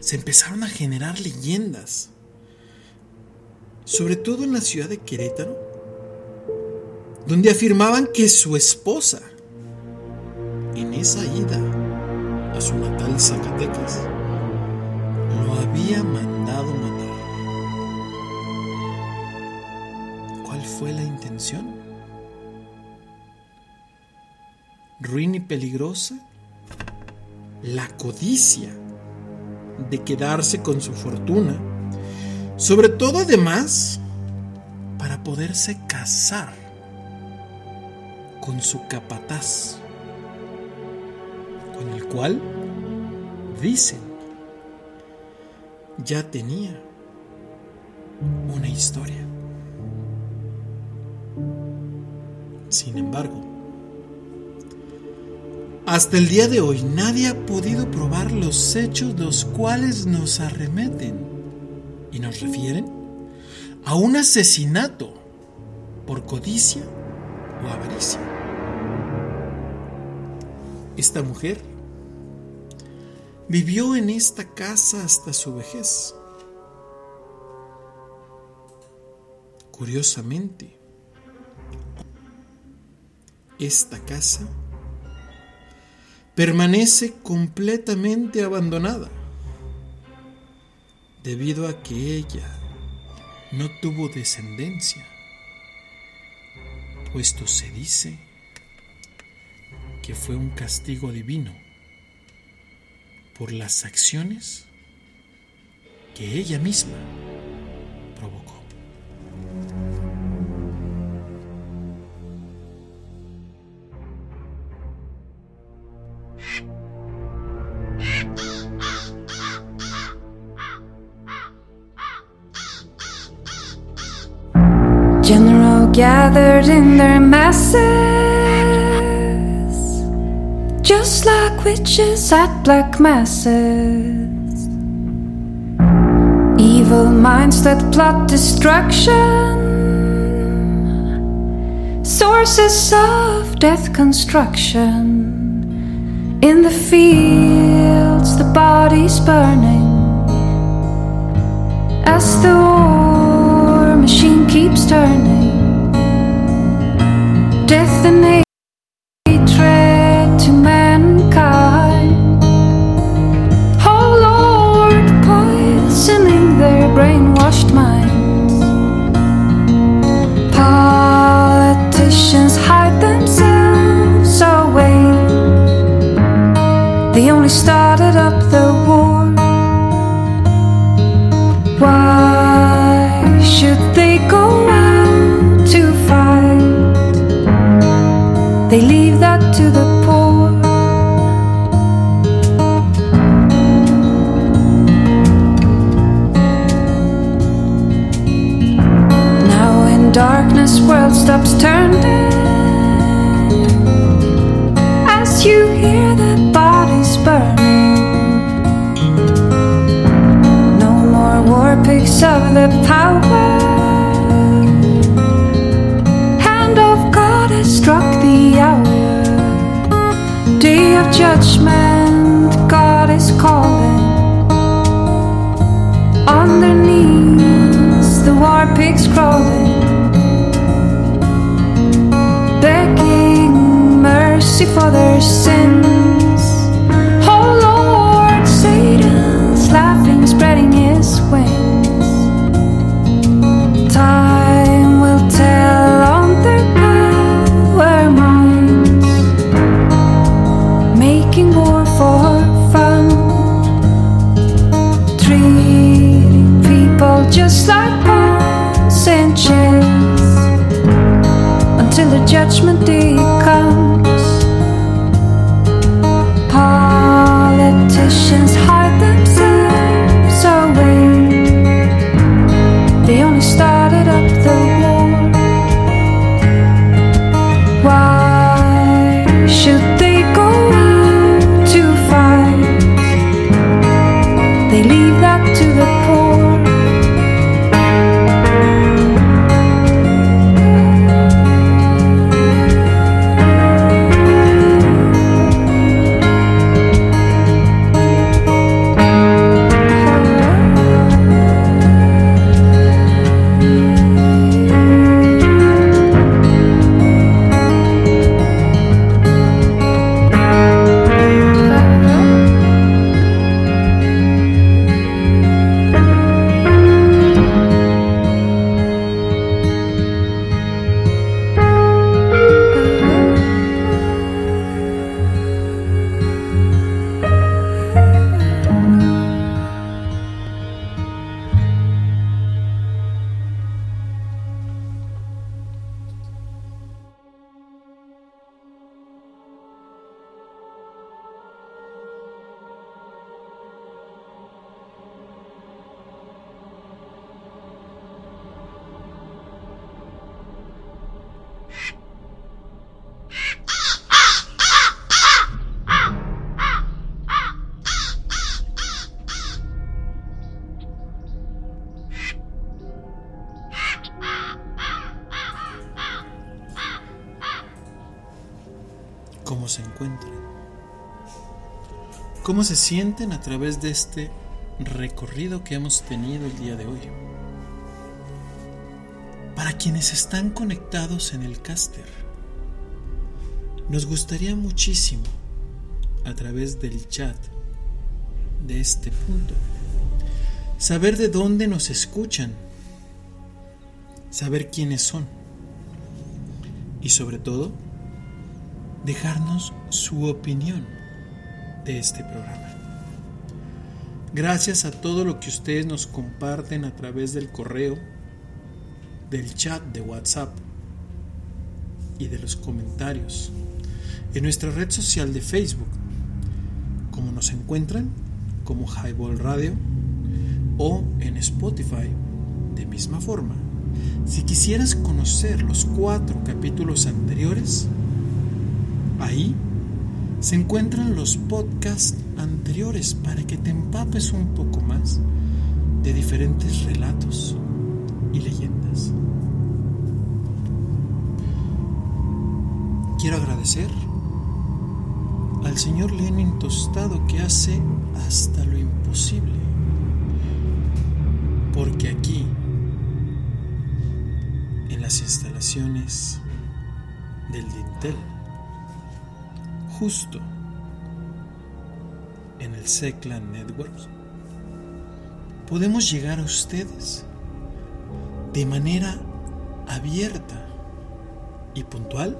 se empezaron a generar leyendas, sobre todo en la ciudad de Querétaro, donde afirmaban que su esposa, en esa ida a su natal Zacatecas, lo había mandado matar. ¿Cuál fue la intención? Ruin y peligrosa la codicia de quedarse con su fortuna, sobre todo además para poderse casar con su capataz, con el cual, dicen, ya tenía una historia. Sin embargo, hasta el día de hoy nadie ha podido probar los hechos los cuales nos arremeten y nos refieren a un asesinato por codicia o avaricia. Esta mujer vivió en esta casa hasta su vejez. Curiosamente, esta casa permanece completamente abandonada debido a que ella no tuvo descendencia, puesto se dice que fue un castigo divino por las acciones que ella misma provocó. Gathered in their masses, just like witches at black masses. Evil minds that plot destruction, sources of death construction. In the fields, the bodies burning as the war machine keeps turning. Death and cómo se sienten a través de este recorrido que hemos tenido el día de hoy. Para quienes están conectados en el caster, nos gustaría muchísimo a través del chat de este punto saber de dónde nos escuchan, saber quiénes son y sobre todo dejarnos su opinión este programa. Gracias a todo lo que ustedes nos comparten a través del correo, del chat de WhatsApp y de los comentarios en nuestra red social de Facebook, como nos encuentran como Highball Radio o en Spotify de misma forma. Si quisieras conocer los cuatro capítulos anteriores, ahí se encuentran los podcasts anteriores para que te empapes un poco más de diferentes relatos y leyendas. Quiero agradecer al señor Lenin Tostado que hace hasta lo imposible. Porque aquí, en las instalaciones del Dintel, justo en el Seclan Network, podemos llegar a ustedes de manera abierta y puntual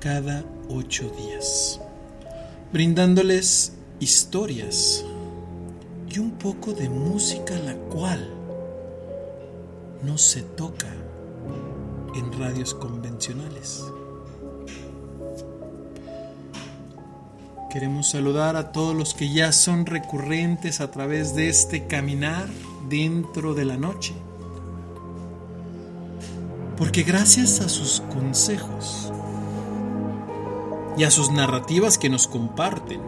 cada ocho días, brindándoles historias y un poco de música la cual no se toca en radios convencionales. Queremos saludar a todos los que ya son recurrentes a través de este caminar dentro de la noche. Porque gracias a sus consejos y a sus narrativas que nos comparten,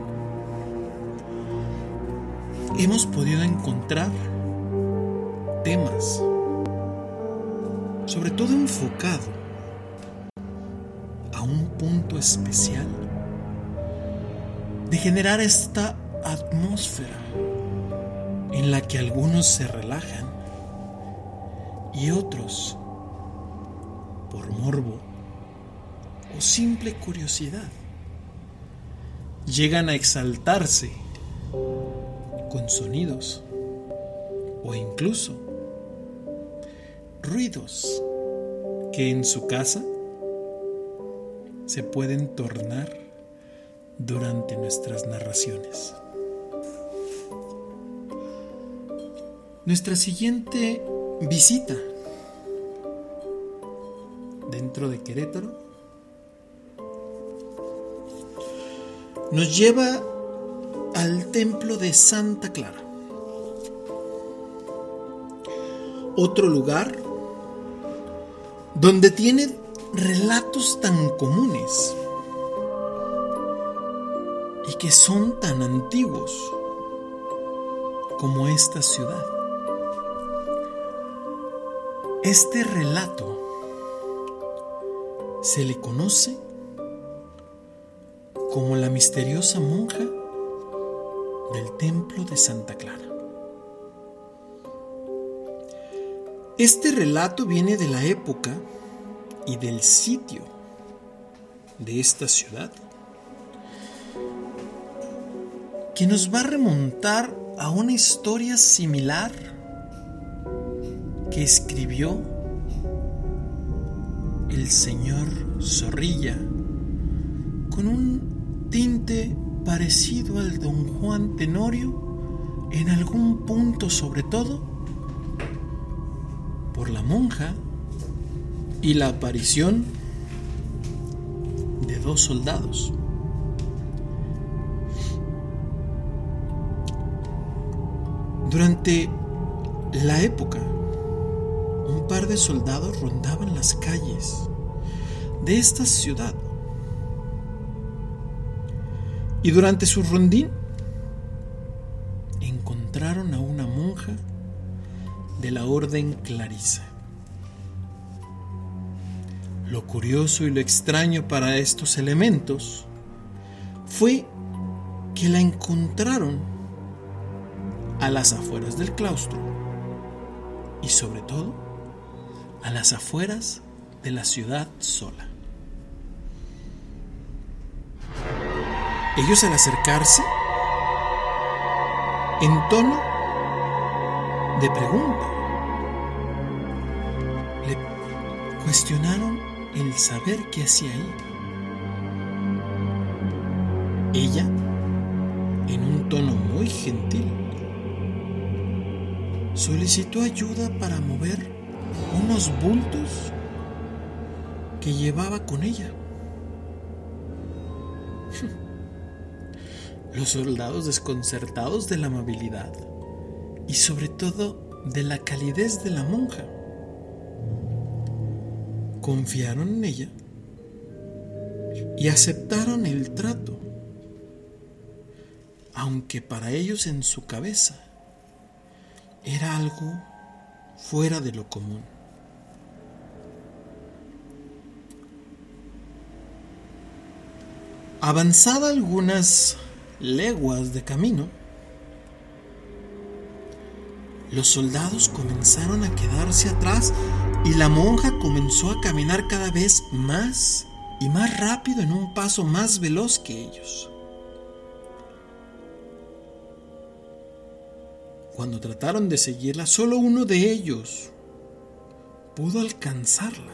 hemos podido encontrar temas, sobre todo enfocado a un punto especial de generar esta atmósfera en la que algunos se relajan y otros, por morbo o simple curiosidad, llegan a exaltarse con sonidos o incluso ruidos que en su casa se pueden tornar durante nuestras narraciones. Nuestra siguiente visita dentro de Querétaro nos lleva al templo de Santa Clara. Otro lugar donde tiene relatos tan comunes que son tan antiguos como esta ciudad. Este relato se le conoce como la misteriosa monja del templo de Santa Clara. Este relato viene de la época y del sitio de esta ciudad, que nos va a remontar a una historia similar que escribió el señor Zorrilla con un tinte parecido al don Juan Tenorio en algún punto sobre todo por la monja y la aparición de dos soldados. Durante la época, un par de soldados rondaban las calles de esta ciudad. Y durante su rondín encontraron a una monja de la orden Clarisa. Lo curioso y lo extraño para estos elementos fue que la encontraron a las afueras del claustro y sobre todo a las afueras de la ciudad sola. Ellos al acercarse, en tono de pregunta, le cuestionaron el saber qué hacía ahí. Ella, en un tono muy gentil, solicitó ayuda para mover unos bultos que llevaba con ella. (laughs) Los soldados desconcertados de la amabilidad y sobre todo de la calidez de la monja confiaron en ella y aceptaron el trato, aunque para ellos en su cabeza era algo fuera de lo común. Avanzada algunas leguas de camino, los soldados comenzaron a quedarse atrás y la monja comenzó a caminar cada vez más y más rápido en un paso más veloz que ellos. Cuando trataron de seguirla, solo uno de ellos pudo alcanzarla.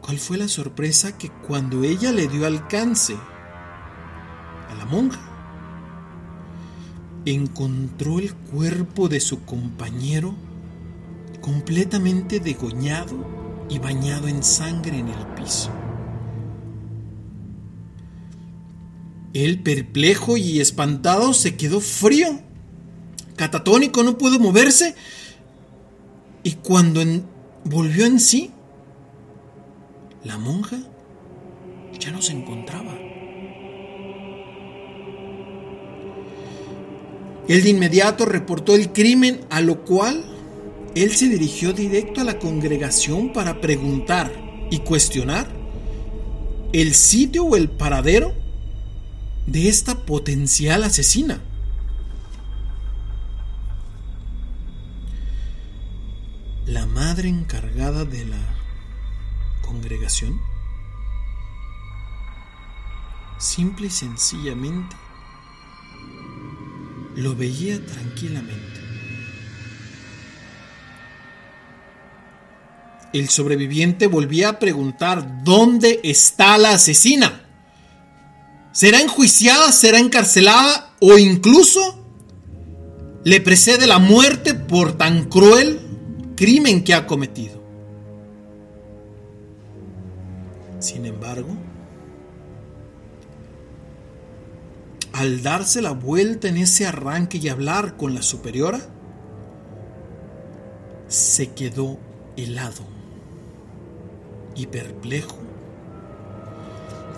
¿Cuál fue la sorpresa que cuando ella le dio alcance a la monja, encontró el cuerpo de su compañero completamente degoñado y bañado en sangre en el piso? Él, perplejo y espantado, se quedó frío. Catatónico, no pudo moverse. Y cuando volvió en sí, la monja ya no se encontraba. Él de inmediato reportó el crimen, a lo cual él se dirigió directo a la congregación para preguntar y cuestionar el sitio o el paradero de esta potencial asesina. La madre encargada de la congregación simple y sencillamente lo veía tranquilamente. El sobreviviente volvía a preguntar dónde está la asesina. ¿Será enjuiciada, será encarcelada o incluso le precede la muerte por tan cruel crimen que ha cometido? Sin embargo, al darse la vuelta en ese arranque y hablar con la superiora, se quedó helado y perplejo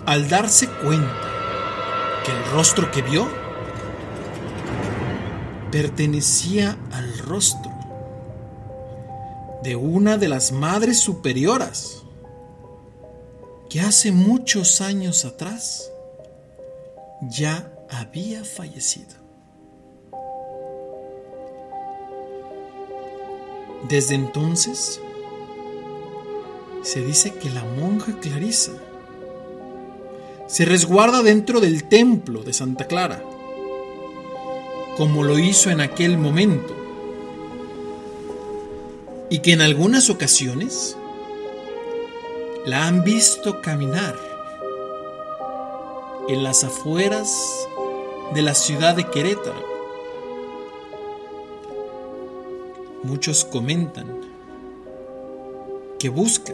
al darse cuenta que el rostro que vio pertenecía al rostro de una de las madres superioras que hace muchos años atrás ya había fallecido. Desde entonces, se dice que la monja Clarisa se resguarda dentro del templo de Santa Clara, como lo hizo en aquel momento, y que en algunas ocasiones la han visto caminar en las afueras de la ciudad de Querétaro. Muchos comentan que busca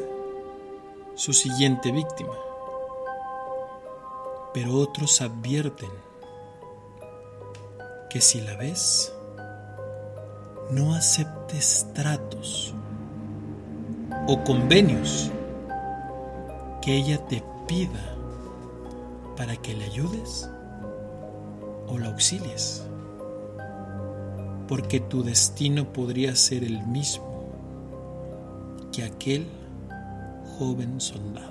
su siguiente víctima, pero otros advierten que si la ves, no aceptes tratos o convenios que ella te pida para que le ayudes o la auxilies, porque tu destino podría ser el mismo que aquel joven soldado.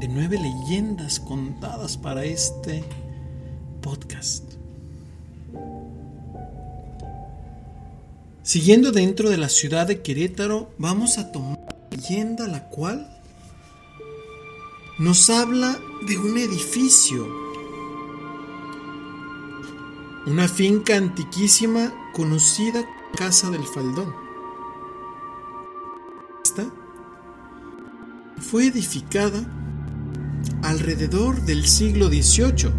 de nueve leyendas contadas para este podcast. Siguiendo dentro de la ciudad de Querétaro, vamos a tomar una leyenda la cual nos habla de un edificio, una finca antiquísima conocida como Casa del Faldón. Fue edificada alrededor del siglo XVIII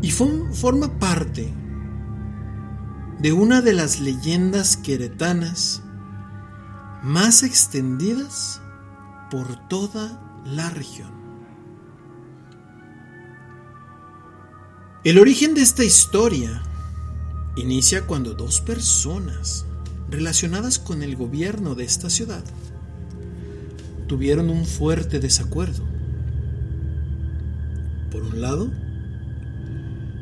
y forma parte de una de las leyendas queretanas más extendidas por toda la región. El origen de esta historia inicia cuando dos personas relacionadas con el gobierno de esta ciudad tuvieron un fuerte desacuerdo. Por un lado,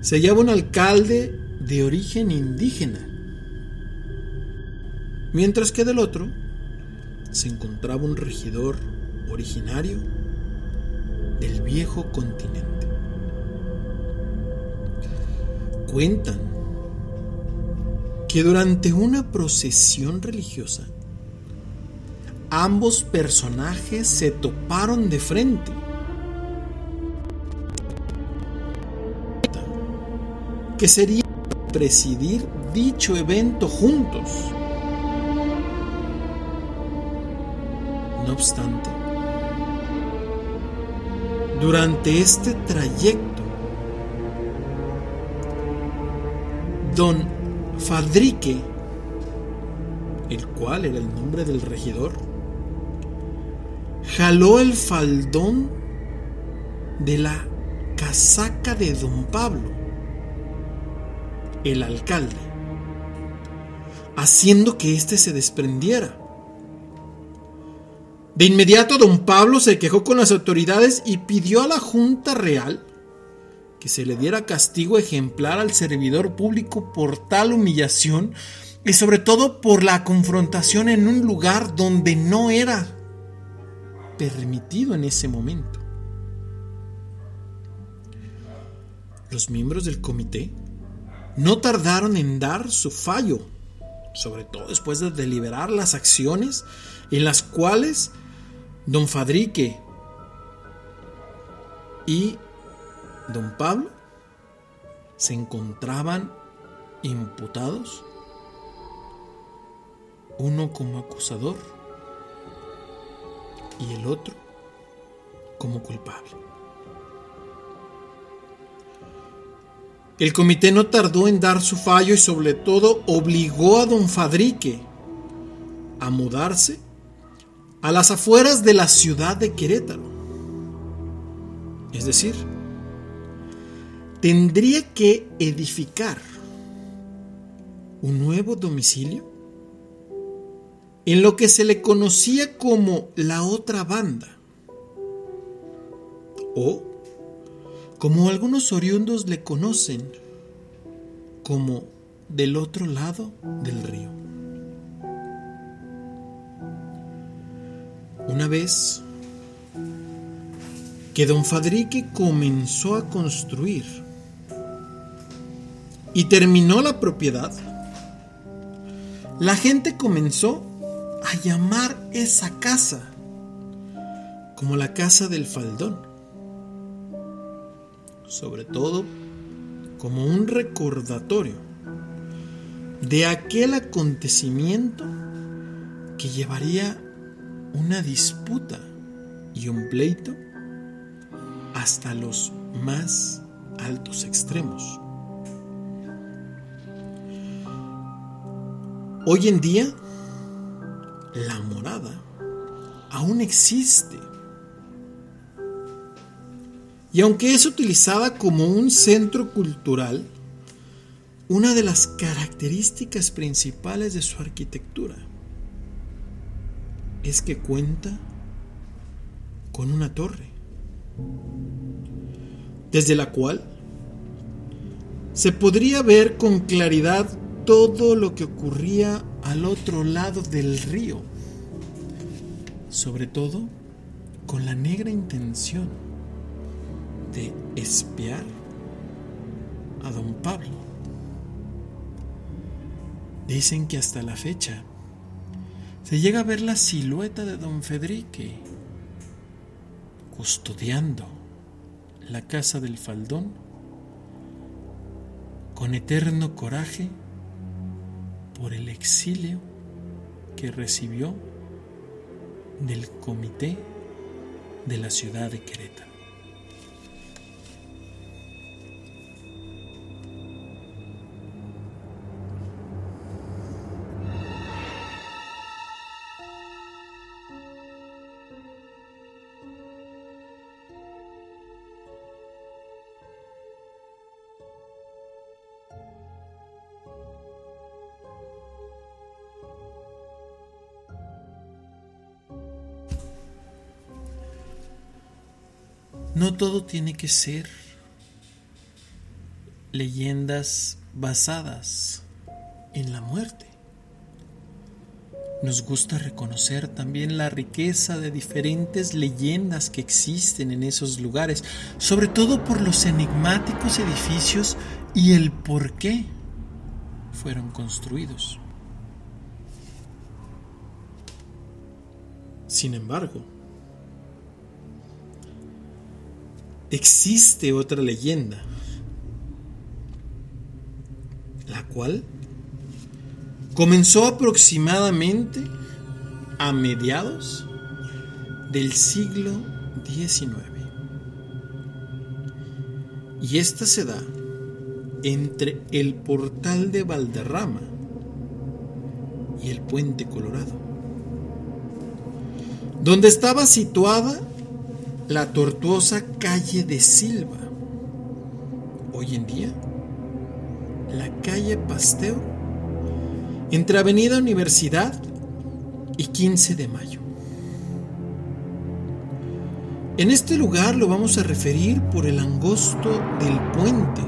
se hallaba un alcalde de origen indígena, mientras que del otro se encontraba un regidor originario del viejo continente. Cuentan que durante una procesión religiosa, ambos personajes se toparon de frente. Que sería presidir dicho evento juntos. No obstante, durante este trayecto, don Fadrique, el cual era el nombre del regidor, jaló el faldón de la casaca de don Pablo, el alcalde, haciendo que éste se desprendiera. De inmediato don Pablo se quejó con las autoridades y pidió a la Junta Real que se le diera castigo ejemplar al servidor público por tal humillación y sobre todo por la confrontación en un lugar donde no era permitido en ese momento. Los miembros del comité no tardaron en dar su fallo, sobre todo después de deliberar las acciones en las cuales don Fadrique y don Pablo se encontraban imputados, uno como acusador y el otro como culpable. El comité no tardó en dar su fallo y sobre todo obligó a don Fadrique a mudarse a las afueras de la ciudad de Querétaro. Es decir, tendría que edificar un nuevo domicilio en lo que se le conocía como la otra banda o como algunos oriundos le conocen como del otro lado del río. Una vez que don Fadrique comenzó a construir y terminó la propiedad, la gente comenzó a llamar esa casa como la casa del faldón, sobre todo como un recordatorio de aquel acontecimiento que llevaría una disputa y un pleito hasta los más altos extremos. Hoy en día, la morada aún existe. Y aunque es utilizada como un centro cultural, una de las características principales de su arquitectura es que cuenta con una torre, desde la cual se podría ver con claridad todo lo que ocurría al otro lado del río, sobre todo con la negra intención de espiar a don Pablo. Dicen que hasta la fecha se llega a ver la silueta de don Federique custodiando la casa del faldón con eterno coraje por el exilio que recibió del comité de la ciudad de Querétaro. No todo tiene que ser leyendas basadas en la muerte. Nos gusta reconocer también la riqueza de diferentes leyendas que existen en esos lugares, sobre todo por los enigmáticos edificios y el por qué fueron construidos. Sin embargo, existe otra leyenda, la cual comenzó aproximadamente a mediados del siglo XIX. Y esta se da entre el portal de Valderrama y el puente Colorado, donde estaba situada la tortuosa calle de Silva. Hoy en día, la calle Pasteur entre Avenida Universidad y 15 de mayo. En este lugar lo vamos a referir por el angosto del puente,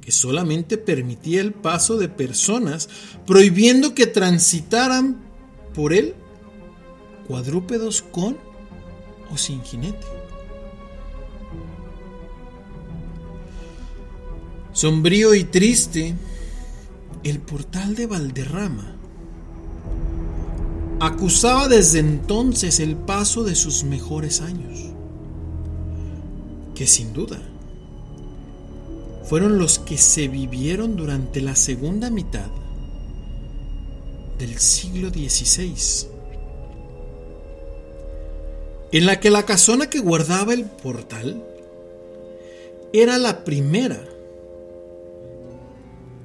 que solamente permitía el paso de personas, prohibiendo que transitaran por él cuadrúpedos con o sin jinete. Sombrío y triste, el portal de Valderrama acusaba desde entonces el paso de sus mejores años, que sin duda fueron los que se vivieron durante la segunda mitad del siglo XVI, en la que la casona que guardaba el portal era la primera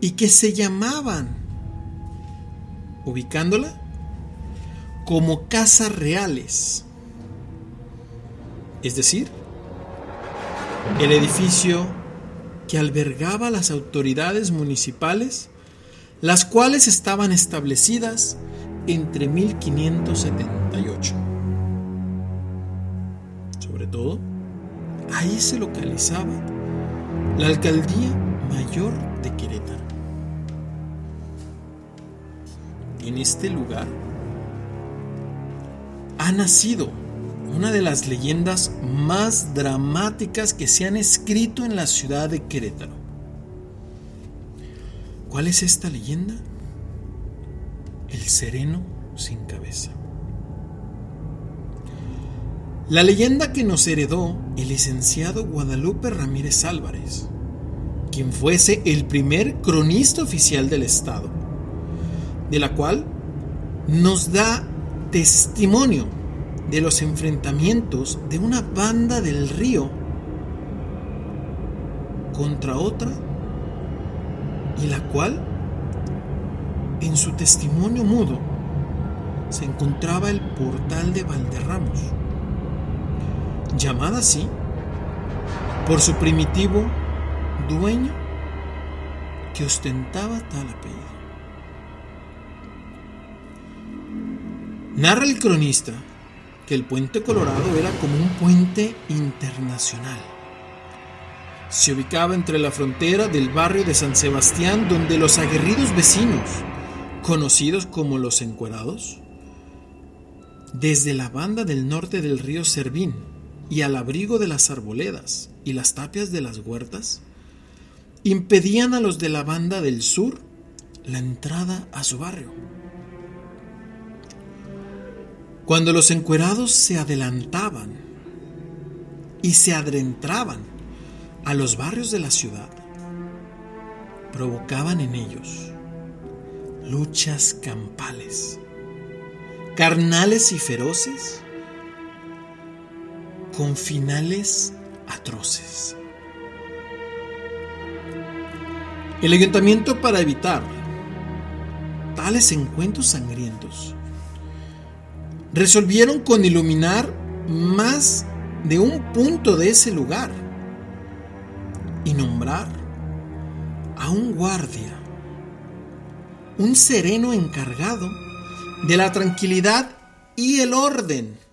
y que se llamaban, ubicándola, como casas reales. Es decir, el edificio que albergaba las autoridades municipales, las cuales estaban establecidas entre 1578. Todo, ahí se localizaba la alcaldía mayor de Querétaro. En este lugar ha nacido una de las leyendas más dramáticas que se han escrito en la ciudad de Querétaro. ¿Cuál es esta leyenda? El sereno sin cabeza. La leyenda que nos heredó el licenciado Guadalupe Ramírez Álvarez, quien fuese el primer cronista oficial del Estado, de la cual nos da testimonio de los enfrentamientos de una banda del río contra otra y la cual en su testimonio mudo se encontraba el portal de Valderramos, llamada así por su primitivo dueño que ostentaba tal apellido. Narra el cronista que el puente Colorado era como un puente internacional. Se ubicaba entre la frontera del barrio de San Sebastián donde los aguerridos vecinos, conocidos como los encuerados, desde la banda del norte del río Servín y al abrigo de las arboledas y las tapias de las huertas, impedían a los de la banda del sur la entrada a su barrio. Cuando los encuerados se adelantaban y se adentraban a los barrios de la ciudad, provocaban en ellos luchas campales, carnales y feroces, con finales atroces. El ayuntamiento para evitar tales encuentros sangrientos resolvieron con iluminar más de un punto de ese lugar y nombrar a un guardia, un sereno encargado de la tranquilidad y el orden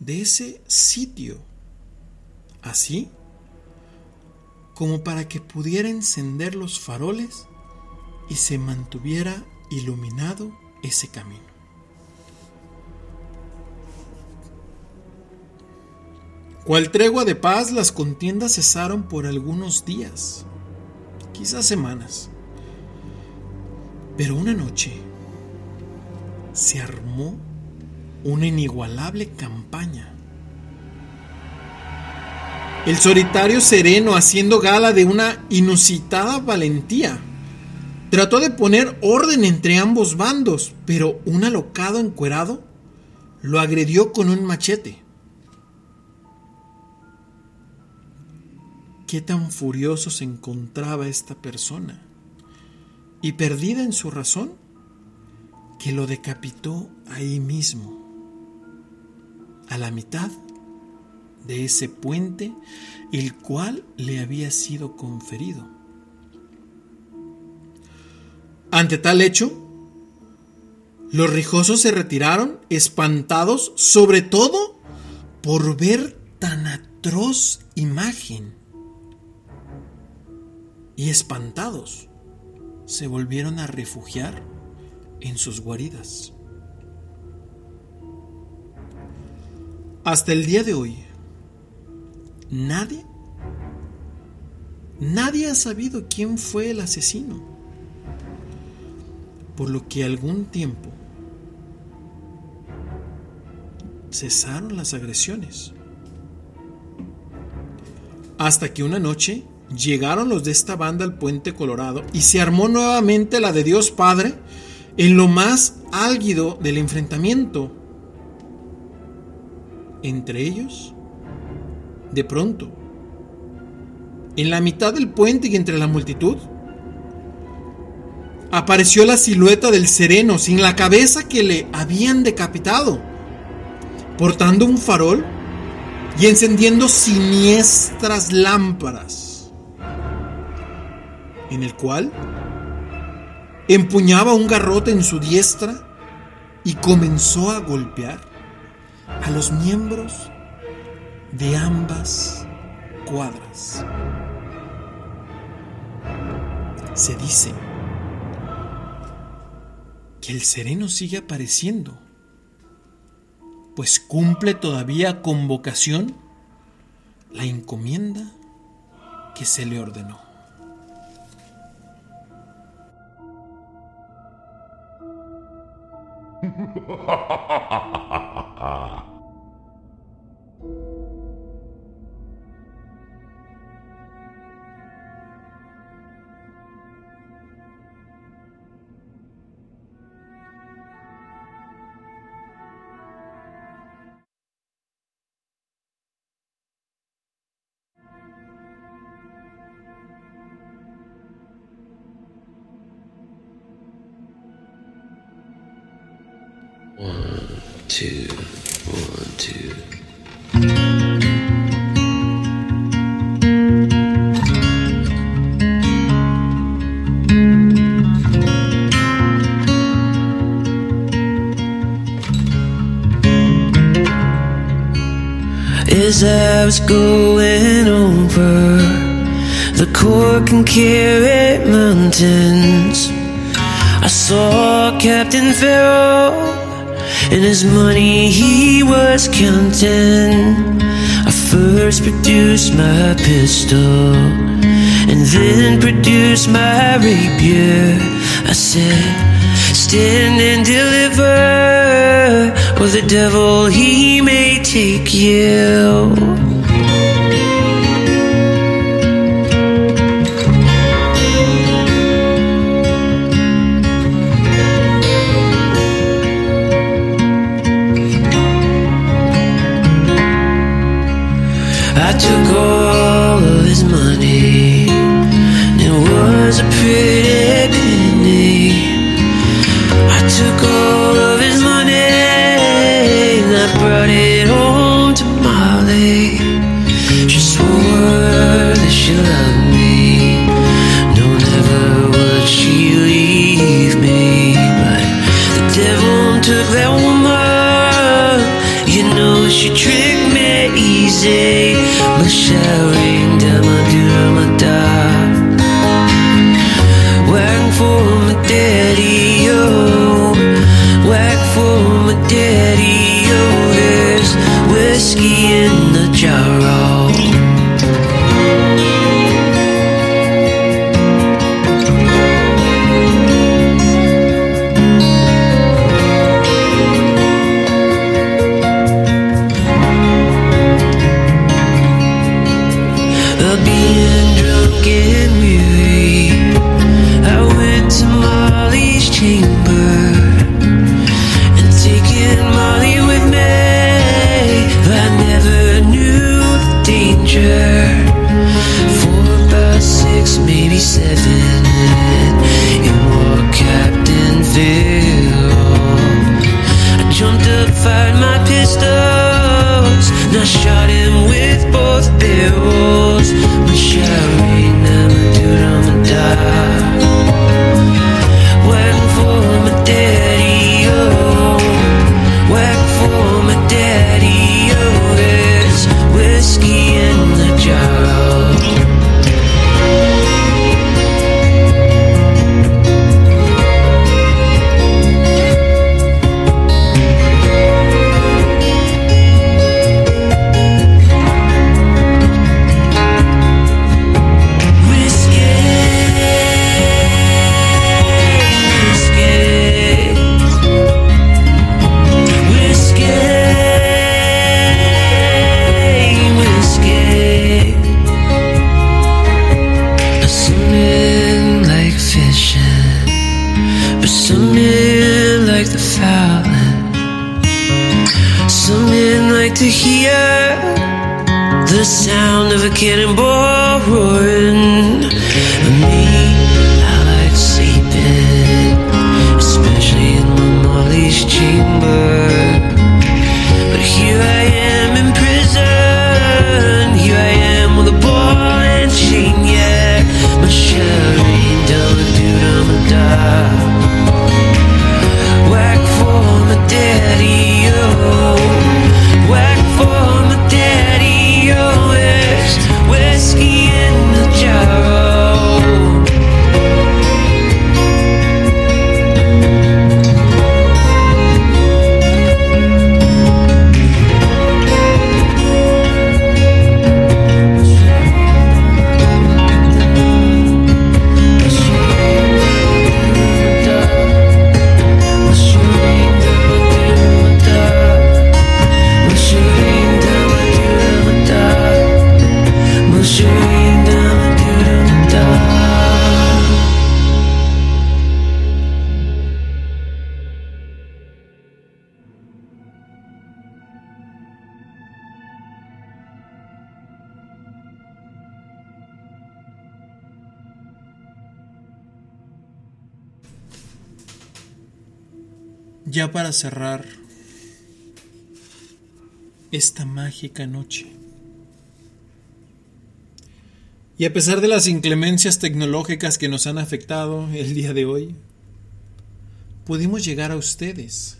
de ese sitio, así como para que pudiera encender los faroles y se mantuviera iluminado ese camino. Cual tregua de paz, las contiendas cesaron por algunos días, quizás semanas. Pero una noche se armó una inigualable campaña. El solitario sereno, haciendo gala de una inusitada valentía, trató de poner orden entre ambos bandos, pero un alocado encuerado lo agredió con un machete. qué tan furioso se encontraba esta persona y perdida en su razón, que lo decapitó ahí mismo, a la mitad de ese puente, el cual le había sido conferido. Ante tal hecho, los rijosos se retiraron, espantados, sobre todo por ver tan atroz imagen. Y espantados, se volvieron a refugiar en sus guaridas. Hasta el día de hoy, nadie, nadie ha sabido quién fue el asesino. Por lo que algún tiempo cesaron las agresiones. Hasta que una noche llegaron los de esta banda al puente Colorado y se armó nuevamente la de Dios Padre en lo más álgido del enfrentamiento. Entre ellos, de pronto, en la mitad del puente y entre la multitud, apareció la silueta del sereno sin la cabeza que le habían decapitado, portando un farol y encendiendo siniestras lámparas, en el cual empuñaba un garrote en su diestra y comenzó a golpear a los miembros de ambas cuadras. Se dice que el sereno sigue apareciendo, pues cumple todavía con vocación la encomienda que se le ordenó. (laughs) two, one, two. As I was going over the Cork and Carrot Mountains, I saw Captain Farrell and his money he was counting. I first produced my pistol and then produced my rapier. I said, Stand and deliver, or the devil he may take you. Noche. Y a pesar de las inclemencias tecnológicas que nos han afectado el día de hoy, pudimos llegar a ustedes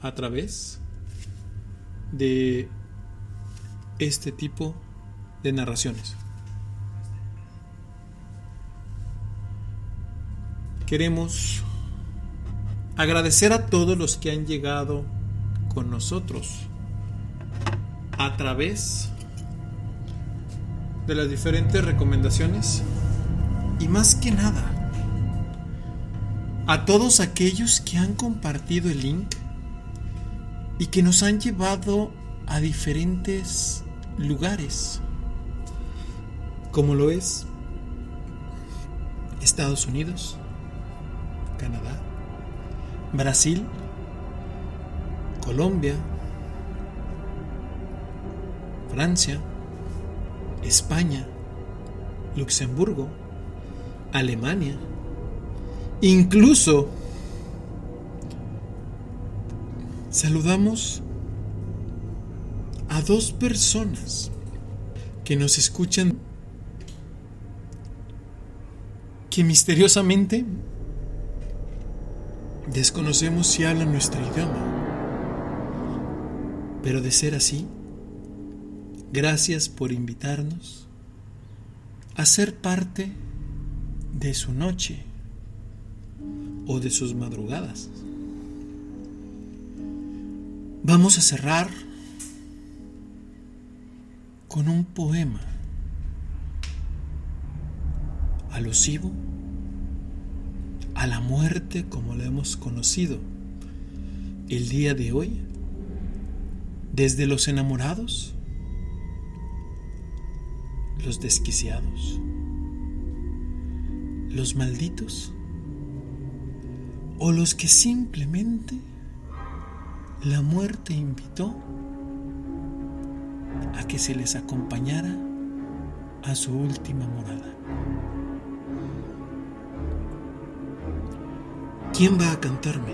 a través de este tipo de narraciones. Queremos agradecer a todos los que han llegado con nosotros a través de las diferentes recomendaciones y más que nada a todos aquellos que han compartido el link y que nos han llevado a diferentes lugares como lo es Estados Unidos, Canadá, Brasil, Colombia, Francia, España, Luxemburgo, Alemania, incluso saludamos a dos personas que nos escuchan que misteriosamente Desconocemos si hablan nuestro idioma. Pero de ser así, gracias por invitarnos a ser parte de su noche o de sus madrugadas. Vamos a cerrar con un poema alusivo a la muerte como la hemos conocido el día de hoy, desde los enamorados, los desquiciados, los malditos o los que simplemente la muerte invitó a que se les acompañara a su última morada. ¿Quién va a cantarme?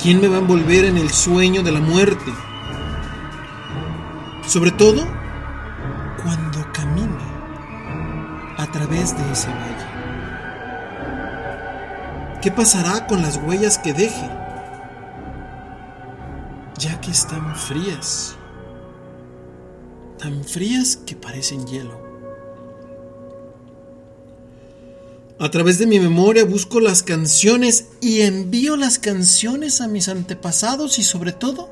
¿Quién me va a envolver en el sueño de la muerte? Sobre todo de ese valle. ¿Qué pasará con las huellas que deje? Ya que están frías, tan frías que parecen hielo. A través de mi memoria busco las canciones y envío las canciones a mis antepasados y sobre todo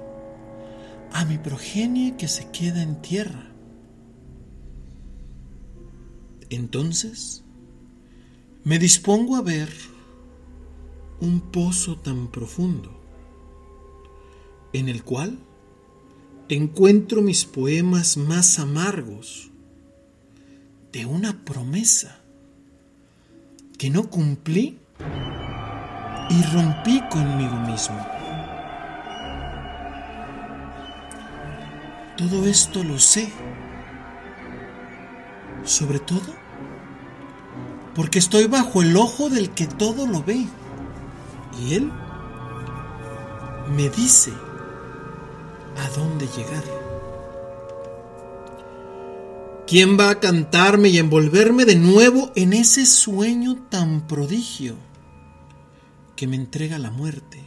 a mi progenie que se queda en tierra. Entonces me dispongo a ver un pozo tan profundo en el cual encuentro mis poemas más amargos de una promesa que no cumplí y rompí conmigo mismo. Todo esto lo sé, sobre todo porque estoy bajo el ojo del que todo lo ve. Y él me dice a dónde llegar. ¿Quién va a cantarme y envolverme de nuevo en ese sueño tan prodigio que me entrega la muerte?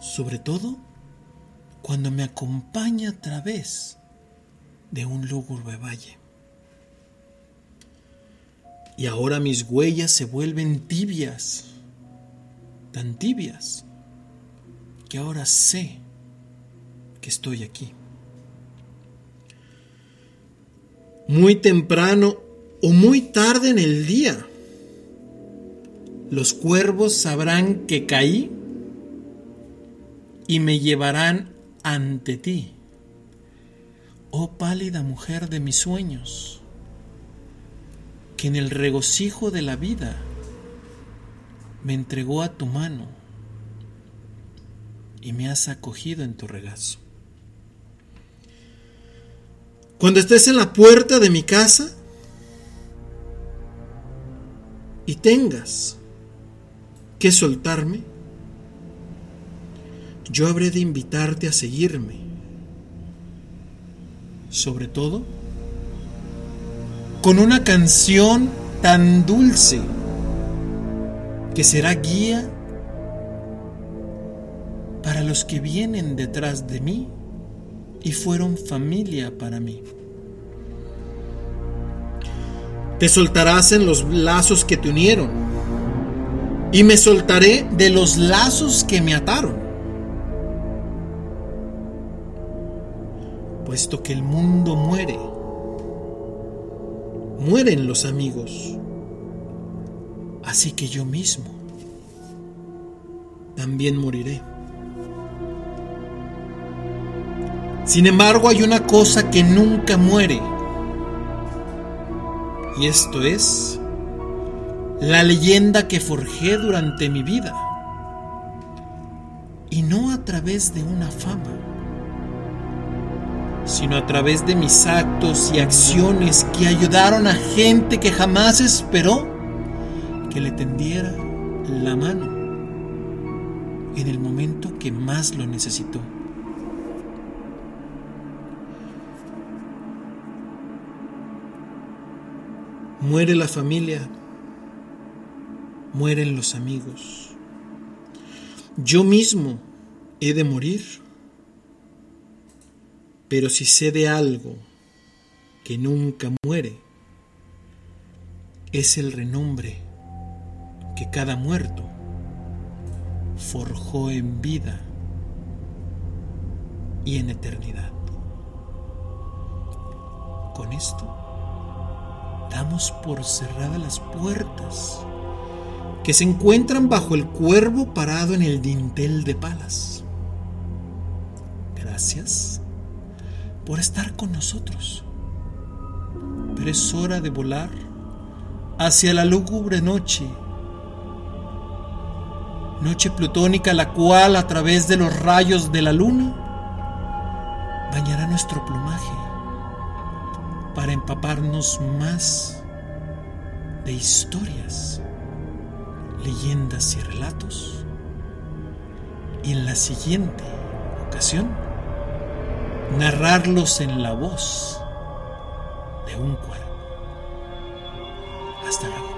Sobre todo cuando me acompaña a través de un lúgubre valle. Y ahora mis huellas se vuelven tibias, tan tibias, que ahora sé que estoy aquí. Muy temprano o muy tarde en el día, los cuervos sabrán que caí y me llevarán ante ti, oh pálida mujer de mis sueños que en el regocijo de la vida me entregó a tu mano y me has acogido en tu regazo. Cuando estés en la puerta de mi casa y tengas que soltarme, yo habré de invitarte a seguirme. Sobre todo, con una canción tan dulce que será guía para los que vienen detrás de mí y fueron familia para mí. Te soltarás en los lazos que te unieron y me soltaré de los lazos que me ataron. Puesto que el mundo muere, mueren los amigos. Así que yo mismo también moriré. Sin embargo, hay una cosa que nunca muere. Y esto es la leyenda que forjé durante mi vida. Y no a través de una fama sino a través de mis actos y acciones que ayudaron a gente que jamás esperó que le tendiera la mano en el momento que más lo necesitó. Muere la familia, mueren los amigos. Yo mismo he de morir pero si sé de algo que nunca muere, es el renombre que cada muerto forjó en vida y en eternidad. Con esto damos por cerradas las puertas que se encuentran bajo el cuervo parado en el dintel de palas. Gracias por estar con nosotros. Pero es hora de volar hacia la lúgubre noche, noche plutónica la cual a través de los rayos de la luna bañará nuestro plumaje para empaparnos más de historias, leyendas y relatos. Y en la siguiente ocasión, narrarlos en la voz de un cuerpo. Hasta luego.